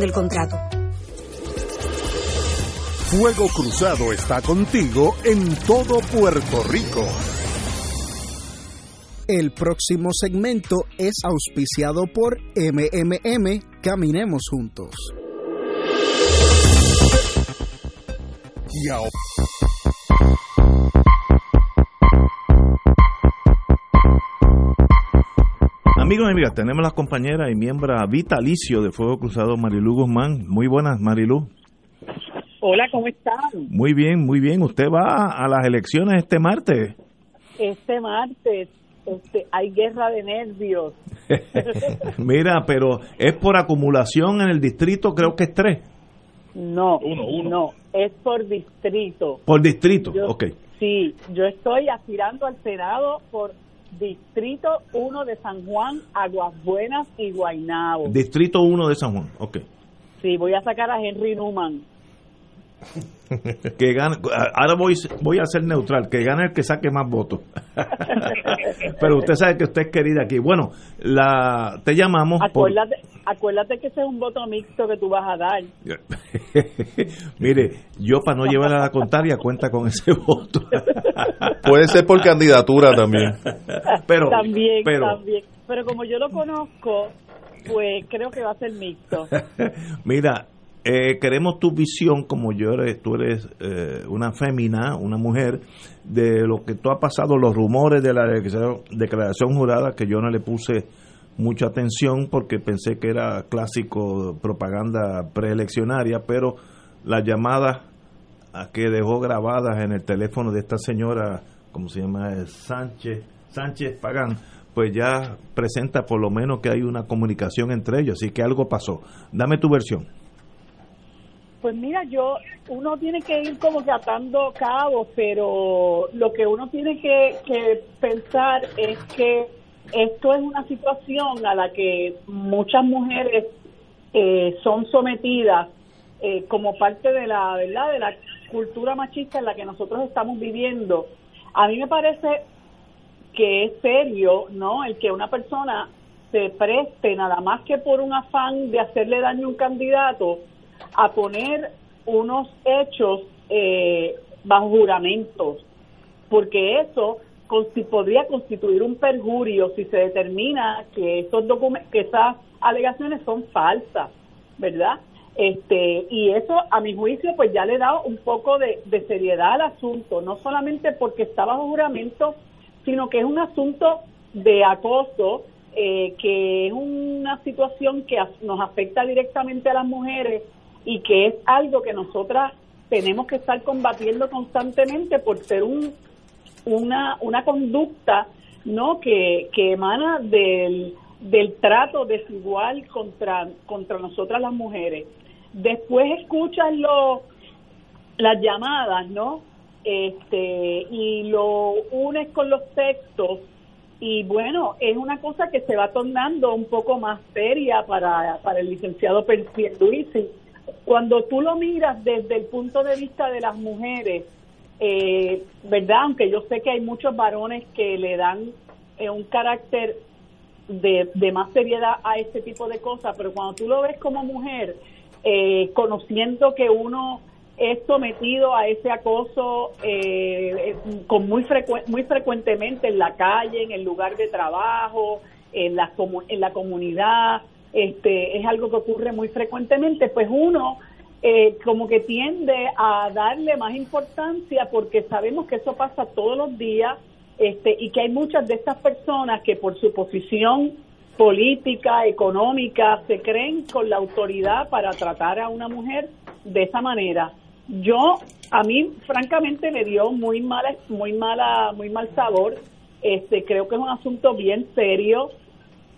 del contrato. Fuego Cruzado está contigo en todo Puerto Rico. El próximo segmento es auspiciado por MMM Caminemos Juntos. Y Amigos y amigas, tenemos la compañera y miembro vitalicio de Fuego Cruzado, Marilú Guzmán. Muy buenas, Marilú. Hola, ¿cómo están? Muy bien, muy bien. Usted va a las elecciones este martes. Este martes este, hay guerra de nervios. Mira, pero es por acumulación en el distrito, creo que es tres. No, no, es por distrito. Por distrito, Yo- ok. Sí, yo estoy aspirando al Senado por Distrito 1 de San Juan, Aguas Buenas y Guaynabo. Distrito 1 de San Juan, ok. Sí, voy a sacar a Henry Newman. Que gane, ahora voy, voy a ser neutral, que gane el que saque más votos. Pero usted sabe que usted es querida aquí. Bueno, la, te llamamos por, Acuérdate, acuérdate que ese es un voto mixto que tú vas a dar. Mire, yo para no llevar a la contraria cuenta con ese voto. Puede ser por candidatura también. Pero, también, pero- también. Pero como yo lo conozco, pues creo que va a ser mixto. Mira, eh, queremos tu visión, como yo eres, tú eres eh, una fémina, una mujer, de lo que tú ha pasado, los rumores de la declaración, jurada, que yo no le puse mucha atención porque pensé que era clásico propaganda preeleccionaria, pero las llamadas a que dejó grabadas en el teléfono de esta señora, ¿cómo se llama? Eh, Sánchez, Sánchez Pagán, pues ya presenta por lo menos que hay una comunicación entre ellos, así que algo pasó. Dame tu versión. Pues mira, yo, uno tiene que ir como que atando cabos, pero lo que uno tiene que, pensar es que esto es una situación a la que muchas mujeres eh, son sometidas eh, como parte de la verdad de la cultura machista en la que nosotros estamos viviendo. A mí me parece que es serio, ¿no? El que una persona se preste nada más que por un afán de hacerle daño a un candidato a poner unos hechos eh, bajo juramentos, porque eso podría constituir un perjurio si se determina que esos que esas alegaciones son falsas, ¿verdad? Este, y eso, a mi juicio, pues ya le da un poco de, de seriedad al asunto, no solamente porque está bajo juramento, sino que es un asunto de acoso, eh, que es una situación que nos afecta directamente a las mujeres y que es algo que nosotras tenemos que estar combatiendo constantemente por ser un, una, una conducta no que, que emana del del trato desigual contra, contra nosotras las mujeres. Después escuchas lo, las llamadas, ¿no? Este, y lo unes con los textos y bueno, es una cosa que se va tornando un poco más seria para, para el licenciado Pierluisi. Cuando tú lo miras desde el punto de vista de las mujeres, eh, ¿verdad? Aunque yo sé que hay muchos varones que le dan eh, un carácter de, de, más seriedad a este tipo de cosas, pero cuando tú lo ves como mujer, eh, conociendo que uno es sometido a ese acoso eh, con muy, muy frecuentemente en la calle, en el lugar de trabajo, en la, en la comunidad, este, es algo que ocurre muy frecuentemente, pues uno eh, como que tiende a darle más importancia porque sabemos que eso pasa todos los días este, y que hay muchas de estas personas que por su posición política, económica, se creen con la autoridad para tratar a una mujer de esa manera. Yo, a mí, francamente, me dio muy mala, muy mala, muy mal sabor. Este, creo que es un asunto bien serio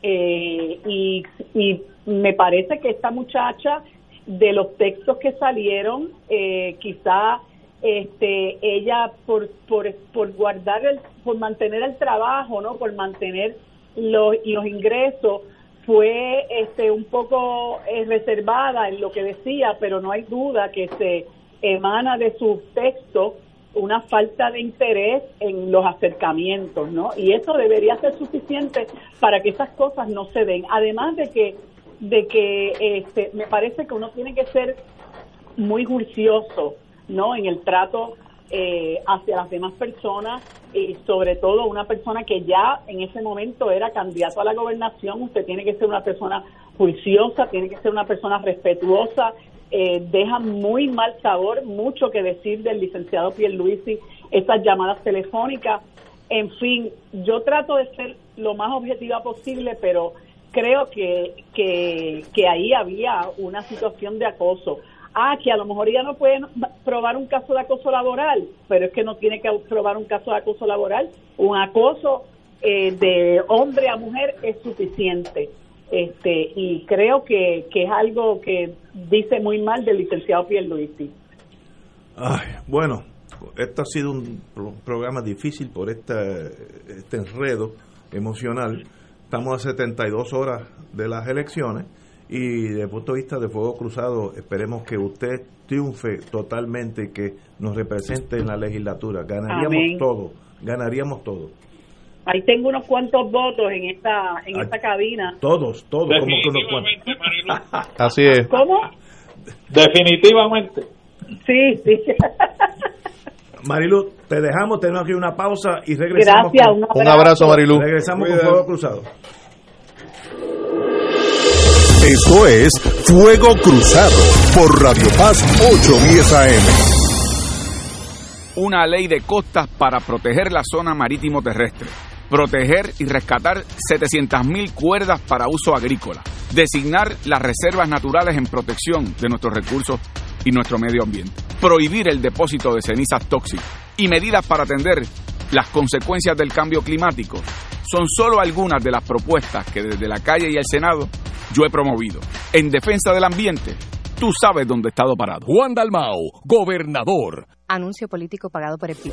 eh, y, y me parece que esta muchacha, de los textos que salieron, eh, quizá este, ella por, por, por guardar, el, por mantener el trabajo, ¿no? Por mantener los, los ingresos, fue este, un poco eh, reservada en lo que decía, pero no hay duda que se emana de sus textos una falta de interés en los acercamientos, ¿no? Y eso debería ser suficiente para que esas cosas no se den. Además de que, de que este, me parece que uno tiene que ser muy juicioso, ¿no? En el trato eh, hacia las demás personas y sobre todo una persona que ya en ese momento era candidato a la gobernación, usted tiene que ser una persona juiciosa, tiene que ser una persona respetuosa, eh, deja muy mal sabor, mucho que decir del licenciado Pierluisi, esas llamadas telefónicas. En fin, yo trato de ser lo más objetiva posible, pero creo que, que, que ahí había una situación de acoso. Ah, que a lo mejor ya no pueden probar un caso de acoso laboral, pero es que no tiene que probar un caso de acoso laboral. Un acoso eh, de hombre a mujer es suficiente este y creo que, que es algo que dice muy mal del licenciado Pierluisi. Ay, bueno, esto ha sido un programa difícil por este, este enredo emocional. Estamos a 72 horas de las elecciones y desde el punto de vista de Fuego Cruzado esperemos que usted triunfe totalmente y que nos represente en la legislatura. Ganaríamos todo, ganaríamos todo. Ahí tengo unos cuantos votos en esta en esta cabina. Todos, todos, como que unos cuantos. Así es. ¿Cómo? Definitivamente. Sí, sí. Marilu, te dejamos, tenemos aquí una pausa y regresamos. Gracias, un abrazo, un abrazo Marilu. Regresamos con Fuego Cruzado. Esto es Fuego Cruzado por Radio Paz 810 AM una ley de costas para proteger la zona marítimo terrestre, proteger y rescatar 700.000 cuerdas para uso agrícola, designar las reservas naturales en protección de nuestros recursos y nuestro medio ambiente, prohibir el depósito de cenizas tóxicas y medidas para atender las consecuencias del cambio climático son solo algunas de las propuestas que desde la calle y el Senado yo he promovido en defensa del ambiente. Tú sabes dónde he estado parado. Juan Dalmau, gobernador. Anuncio político pagado por el PIB.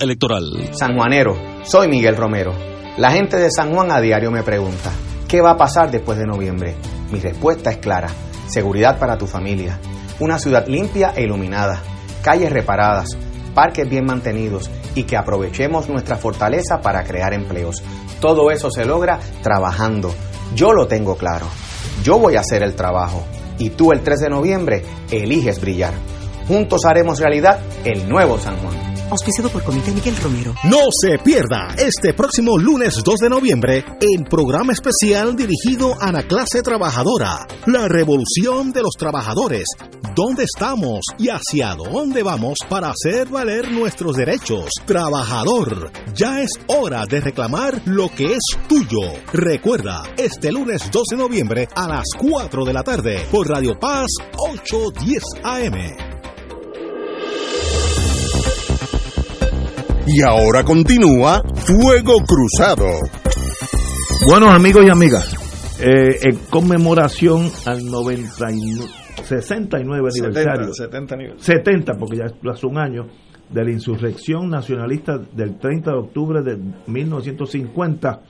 Electoral. San Juanero, soy Miguel Romero. La gente de San Juan a diario me pregunta, ¿qué va a pasar después de noviembre? Mi respuesta es clara, seguridad para tu familia, una ciudad limpia e iluminada, calles reparadas, parques bien mantenidos y que aprovechemos nuestra fortaleza para crear empleos. Todo eso se logra trabajando. Yo lo tengo claro. Yo voy a hacer el trabajo y tú el 3 de noviembre eliges brillar. Juntos haremos realidad el nuevo San Juan. Auspiciado por Comité Miguel Romero. No se pierda este próximo lunes 2 de noviembre el programa especial dirigido a la clase trabajadora, la revolución de los trabajadores, dónde estamos y hacia dónde vamos para hacer valer nuestros derechos. Trabajador, ya es hora de reclamar lo que es tuyo. Recuerda, este lunes 2 de noviembre a las 4 de la tarde por Radio Paz 810 AM. Y ahora continúa Fuego Cruzado. Buenos amigos y amigas, eh, en conmemoración al 99, 69 aniversario, 70, 70, 70 porque ya hace un año, de la insurrección nacionalista del 30 de octubre de 1950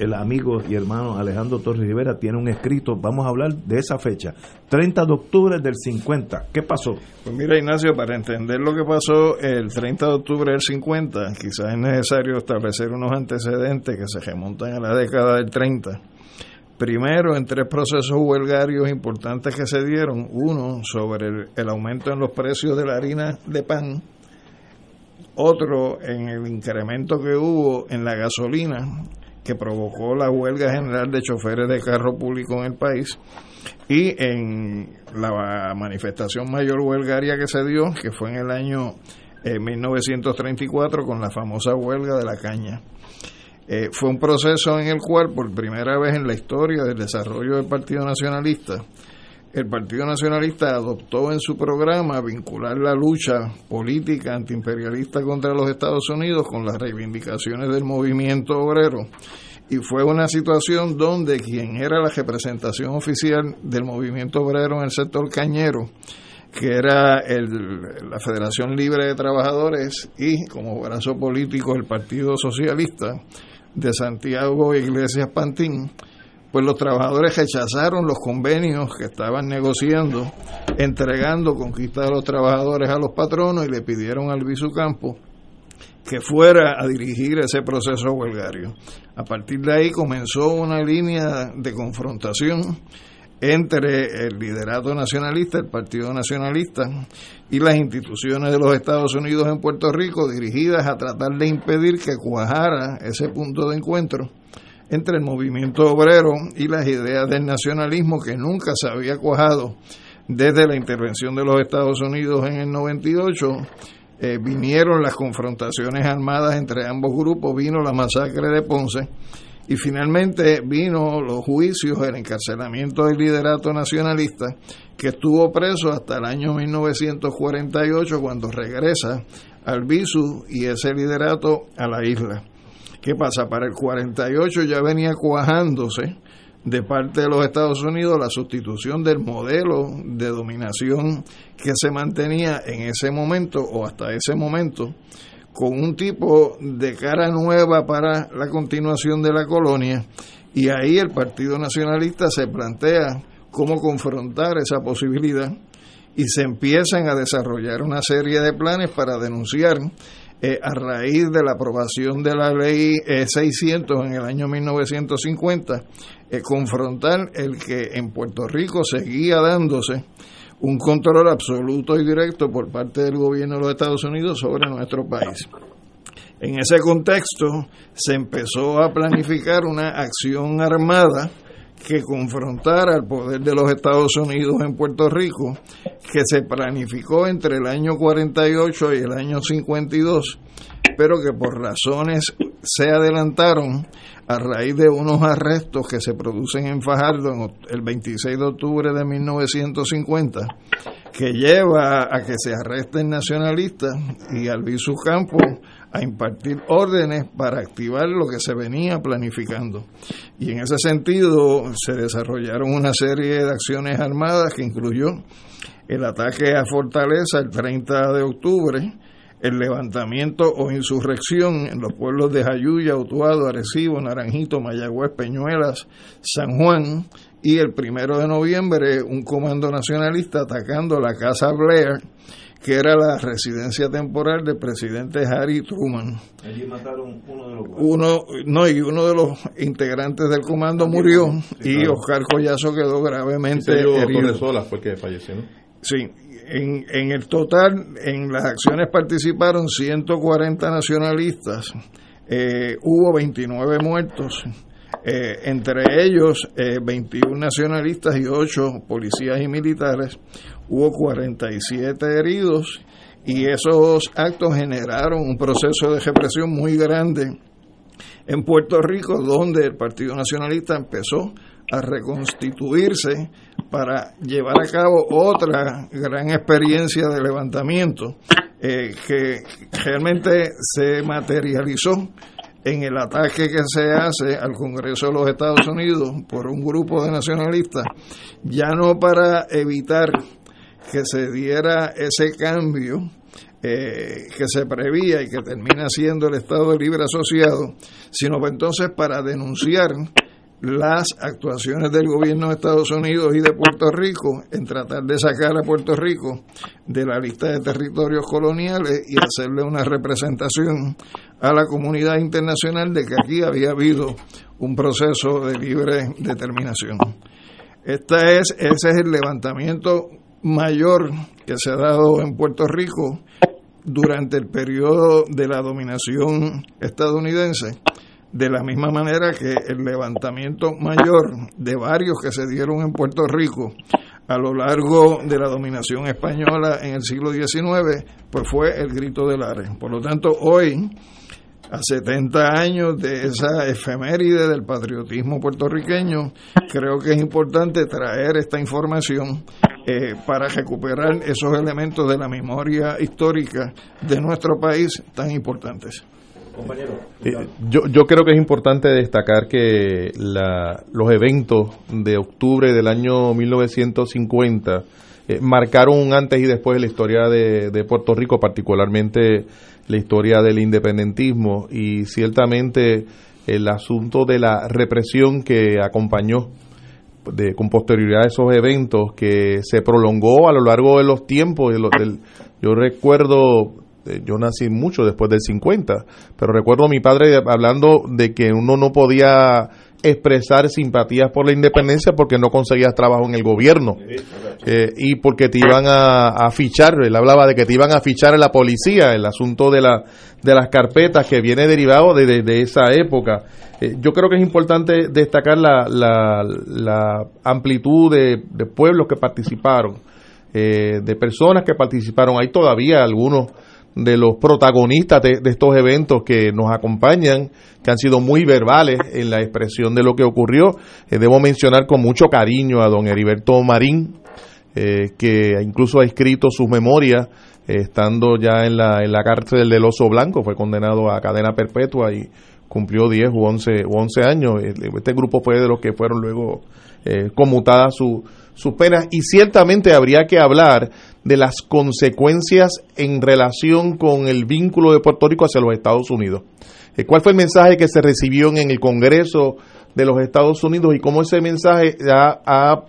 el amigo y hermano Alejandro Torres Rivera tiene un escrito, vamos a hablar de esa fecha, 30 de octubre del 50. ¿Qué pasó? Pues mira Ignacio, para entender lo que pasó el 30 de octubre del 50, quizás es necesario establecer unos antecedentes que se remontan a la década del 30. Primero, en tres procesos huelgarios importantes que se dieron, uno sobre el, el aumento en los precios de la harina de pan, otro en el incremento que hubo en la gasolina que provocó la huelga general de choferes de carro público en el país y en la manifestación mayor huelgaria que se dio, que fue en el año eh, 1934 con la famosa huelga de la caña. Eh, fue un proceso en el cual, por primera vez en la historia del desarrollo del Partido Nacionalista, el Partido Nacionalista adoptó en su programa vincular la lucha política antiimperialista contra los Estados Unidos con las reivindicaciones del movimiento obrero. Y fue una situación donde quien era la representación oficial del movimiento obrero en el sector cañero, que era el, la Federación Libre de Trabajadores y como brazo político el Partido Socialista de Santiago Iglesias Pantín, pues los trabajadores rechazaron los convenios que estaban negociando, entregando conquista de los trabajadores a los patronos y le pidieron al Campo que fuera a dirigir ese proceso huelgario. A partir de ahí comenzó una línea de confrontación entre el liderato nacionalista, el Partido Nacionalista y las instituciones de los Estados Unidos en Puerto Rico dirigidas a tratar de impedir que cuajara ese punto de encuentro entre el movimiento obrero y las ideas del nacionalismo que nunca se había cuajado desde la intervención de los Estados Unidos en el 98. Eh, vinieron las confrontaciones armadas entre ambos grupos, vino la masacre de Ponce y finalmente vino los juicios, el encarcelamiento del liderato nacionalista que estuvo preso hasta el año 1948 cuando regresa al Bisu y ese liderato a la isla. ¿Qué pasa? Para el 48 ya venía cuajándose de parte de los Estados Unidos la sustitución del modelo de dominación que se mantenía en ese momento o hasta ese momento con un tipo de cara nueva para la continuación de la colonia y ahí el Partido Nacionalista se plantea cómo confrontar esa posibilidad y se empiezan a desarrollar una serie de planes para denunciar eh, a raíz de la aprobación de la ley 600 eh, en el año 1950, eh, confrontar el que en Puerto Rico seguía dándose un control absoluto y directo por parte del gobierno de los Estados Unidos sobre nuestro país. En ese contexto se empezó a planificar una acción armada que confrontara al poder de los Estados Unidos en Puerto Rico, que se planificó entre el año 48 y el año 52, pero que por razones se adelantaron a raíz de unos arrestos que se producen en Fajardo el 26 de octubre de 1950, que lleva a que se arresten nacionalistas y Albizu Campos a impartir órdenes para activar lo que se venía planificando. Y en ese sentido se desarrollaron una serie de acciones armadas que incluyó el ataque a Fortaleza el 30 de octubre, el levantamiento o insurrección en los pueblos de Jayuya, Utuado, Arecibo, Naranjito, Mayagüez, Peñuelas, San Juan y el primero de noviembre un comando nacionalista atacando la Casa Blair que era la residencia temporal del presidente Harry Truman. Allí mataron uno de los uno, no, y uno de los integrantes del comando murió y Oscar Collazo quedó gravemente sí, herido. Solas fue que falleció, ¿no? Sí, en, en el total, en las acciones participaron 140 nacionalistas, eh, hubo 29 muertos, eh, entre ellos 21 nacionalistas y 8 policías y militares, hubo 47 heridos y esos actos generaron un proceso de represión muy grande en Puerto Rico, donde el Partido Nacionalista empezó a reconstituirse para llevar a cabo otra gran experiencia de levantamiento eh, que realmente se materializó en el ataque que se hace al Congreso de los Estados Unidos por un grupo de nacionalistas, ya no para evitar que se diera ese cambio eh, que se prevía y que termina siendo el Estado Libre Asociado, sino entonces para denunciar las actuaciones del gobierno de Estados Unidos y de Puerto Rico en tratar de sacar a Puerto Rico de la lista de territorios coloniales y hacerle una representación a la comunidad internacional de que aquí había habido un proceso de libre determinación. Esta es, ese es el levantamiento mayor que se ha dado en Puerto Rico durante el periodo de la dominación estadounidense de la misma manera que el levantamiento mayor de varios que se dieron en Puerto Rico a lo largo de la dominación española en el siglo XIX, pues fue el grito del Ares. Por lo tanto, hoy, a 70 años de esa efeméride del patriotismo puertorriqueño, creo que es importante traer esta información eh, para recuperar esos elementos de la memoria histórica de nuestro país tan importantes. Eh, yo, yo creo que es importante destacar que la, los eventos de octubre del año 1950 eh, marcaron un antes y después de la historia de, de, Puerto Rico, particularmente la historia del independentismo y ciertamente el asunto de la represión que acompañó de, con posterioridad a esos eventos que se prolongó a lo largo de los tiempos. yo recuerdo eh, yo nací mucho después del 50, pero recuerdo a mi padre hablando de que uno no podía expresar simpatías por la independencia porque no conseguías trabajo en el gobierno eh, y porque te iban a, fichar, él hablaba de que te iban a fichar en la policía, el asunto de, la, de las carpetas que viene derivado de, de, esa época. Eh, yo creo que es importante destacar la, la, amplitud de, de, pueblos que participaron, de personas que participaron. Hay todavía algunos de los protagonistas de, estos eventos que nos acompañan, que han sido muy verbales en la expresión de lo que ocurrió. Eh, debo mencionar con mucho cariño a don Heriberto Marín, eh, que incluso ha escrito sus memorias eh, estando ya en la, en la cárcel del Oso Blanco, fue condenado a cadena perpetua y cumplió 10 u 11, u 11 años. Este grupo fue de los que fueron luego conmutadas su, sus penas y ciertamente habría que hablar de las consecuencias en relación con el vínculo de Puerto Rico hacia los Estados Unidos. Eh, ¿Cuál fue el mensaje que se recibió en el Congreso de los Estados Unidos y cómo ese mensaje ha,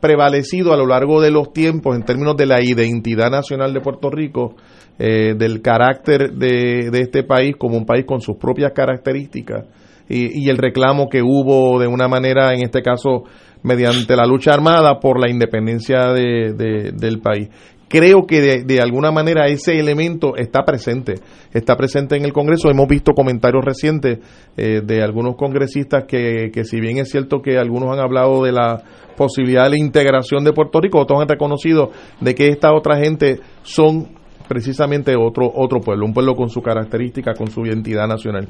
prevalecido a lo largo de los tiempos en términos de la identidad nacional de Puerto Rico, eh, del carácter de, este país como un país con sus propias características y el reclamo que hubo de una manera, en este caso, mediante la lucha armada por la independencia de, del país. Creo que de, alguna manera ese elemento está presente, está presente en el Congreso. Hemos visto comentarios recientes eh, de algunos congresistas que, que si bien es cierto que algunos han hablado de la posibilidad de la integración de Puerto Rico, otros han reconocido de que esta otra gente son precisamente otro otro pueblo, un pueblo con su característica, con su identidad nacional.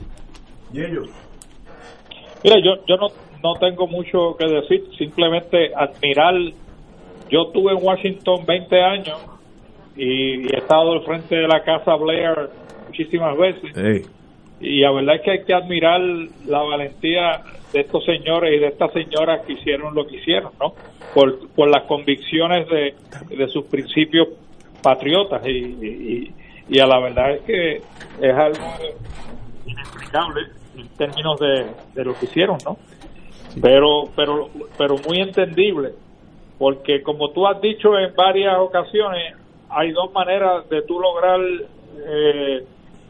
¿Y ellos? Mira, yo, yo no no tengo mucho que decir, simplemente admirar. Yo estuve en Washington 20 años y, he estado al frente de la casa Blair muchísimas veces. Y la verdad es que hay que admirar la valentía de estos señores y de estas señoras que hicieron lo que hicieron, ¿no? Por, por las convicciones de, de sus principios patriotas y, y, y, a la verdad es que es algo inexplicable en términos de, de lo que hicieron, ¿no? Pero pero pero muy entendible porque como tú has dicho en varias ocasiones hay dos maneras de tú lograr eh,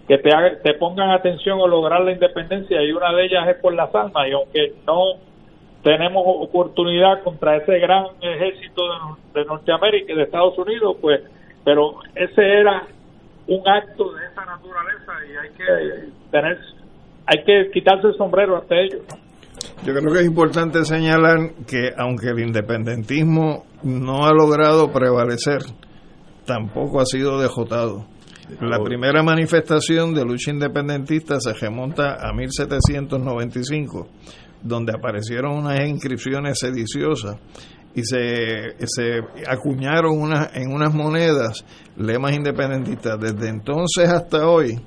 que te te pongan atención o lograr la independencia y una de ellas es por las armas y aunque no tenemos oportunidad contra ese gran ejército de, Norteamérica y de Estados Unidos pues pero ese era un acto de esa naturaleza y hay que tener, hay que quitarse el sombrero ante ellos. Yo creo que es importante señalar que aunque el independentismo no ha logrado prevalecer, tampoco ha sido dejotado. La primera manifestación de lucha independentista se remonta a 1795, donde aparecieron unas inscripciones sediciosas y se, se acuñaron unas, en unas monedas lemas independentistas. Desde entonces hasta hoy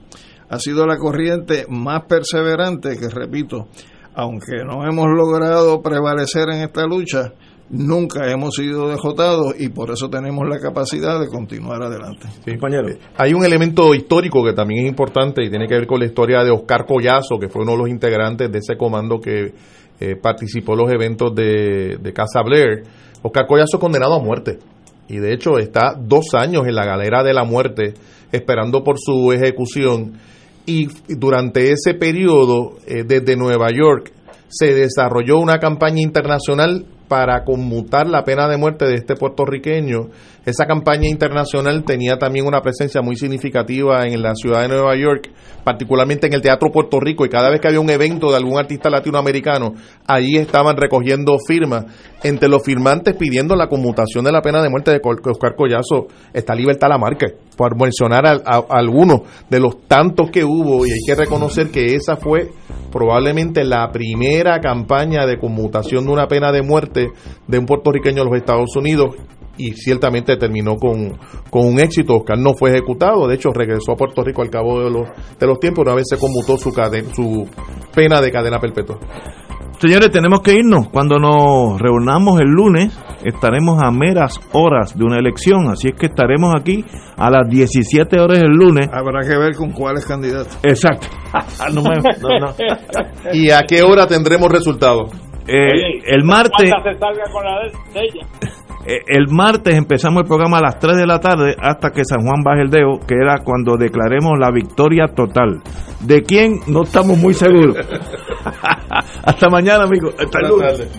ha sido la corriente más perseverante que, repito, aunque no hemos logrado prevalecer en esta lucha, nunca hemos sido dejotados y por eso tenemos la capacidad de continuar adelante. Hay un elemento histórico que también es importante y tiene que ver con la historia de Oscar Collazo, que fue uno de los integrantes de ese comando que eh, participó en los eventos de, de Casa Blair. Oscar Collazo condenado a muerte y de hecho está dos años en la galera de la muerte esperando por su ejecución y durante ese periodo eh, desde Nueva York se desarrolló una campaña internacional para conmutar la pena de muerte de este puertorriqueño. Esa campaña internacional tenía también una presencia muy significativa en la ciudad de Nueva York, particularmente en el Teatro Puerto Rico, y cada vez que había un evento de algún artista latinoamericano, allí estaban recogiendo firmas. Entre los firmantes pidiendo la conmutación de la pena de muerte de Oscar Collazo está Libertad Lamarque, por mencionar a, a algunos de los tantos que hubo, y hay que reconocer que esa fue probablemente la primera campaña de conmutación de una pena de muerte de un puertorriqueño en los Estados Unidos y ciertamente terminó con, con un éxito. Oscar no fue ejecutado, de hecho regresó a Puerto Rico al cabo de los, de los tiempos, una vez se conmutó su, su pena de cadena perpetua. Señores, tenemos que irnos. Cuando nos reunamos el lunes, estaremos a meras horas de una elección, así es que estaremos aquí a las 17 horas el lunes. Habrá que ver con cuáles candidatos. Exacto. no me, no, no. ¿Y a qué hora tendremos resultados? Eh, el martes. Se salga con la de ella. Eh, el martes empezamos el programa a las 3 de la tarde hasta que San Juan baje el dedo, que era cuando declaremos la victoria total. ¿De quién? No estamos muy seguros. hasta mañana, amigos. Hasta el lunes.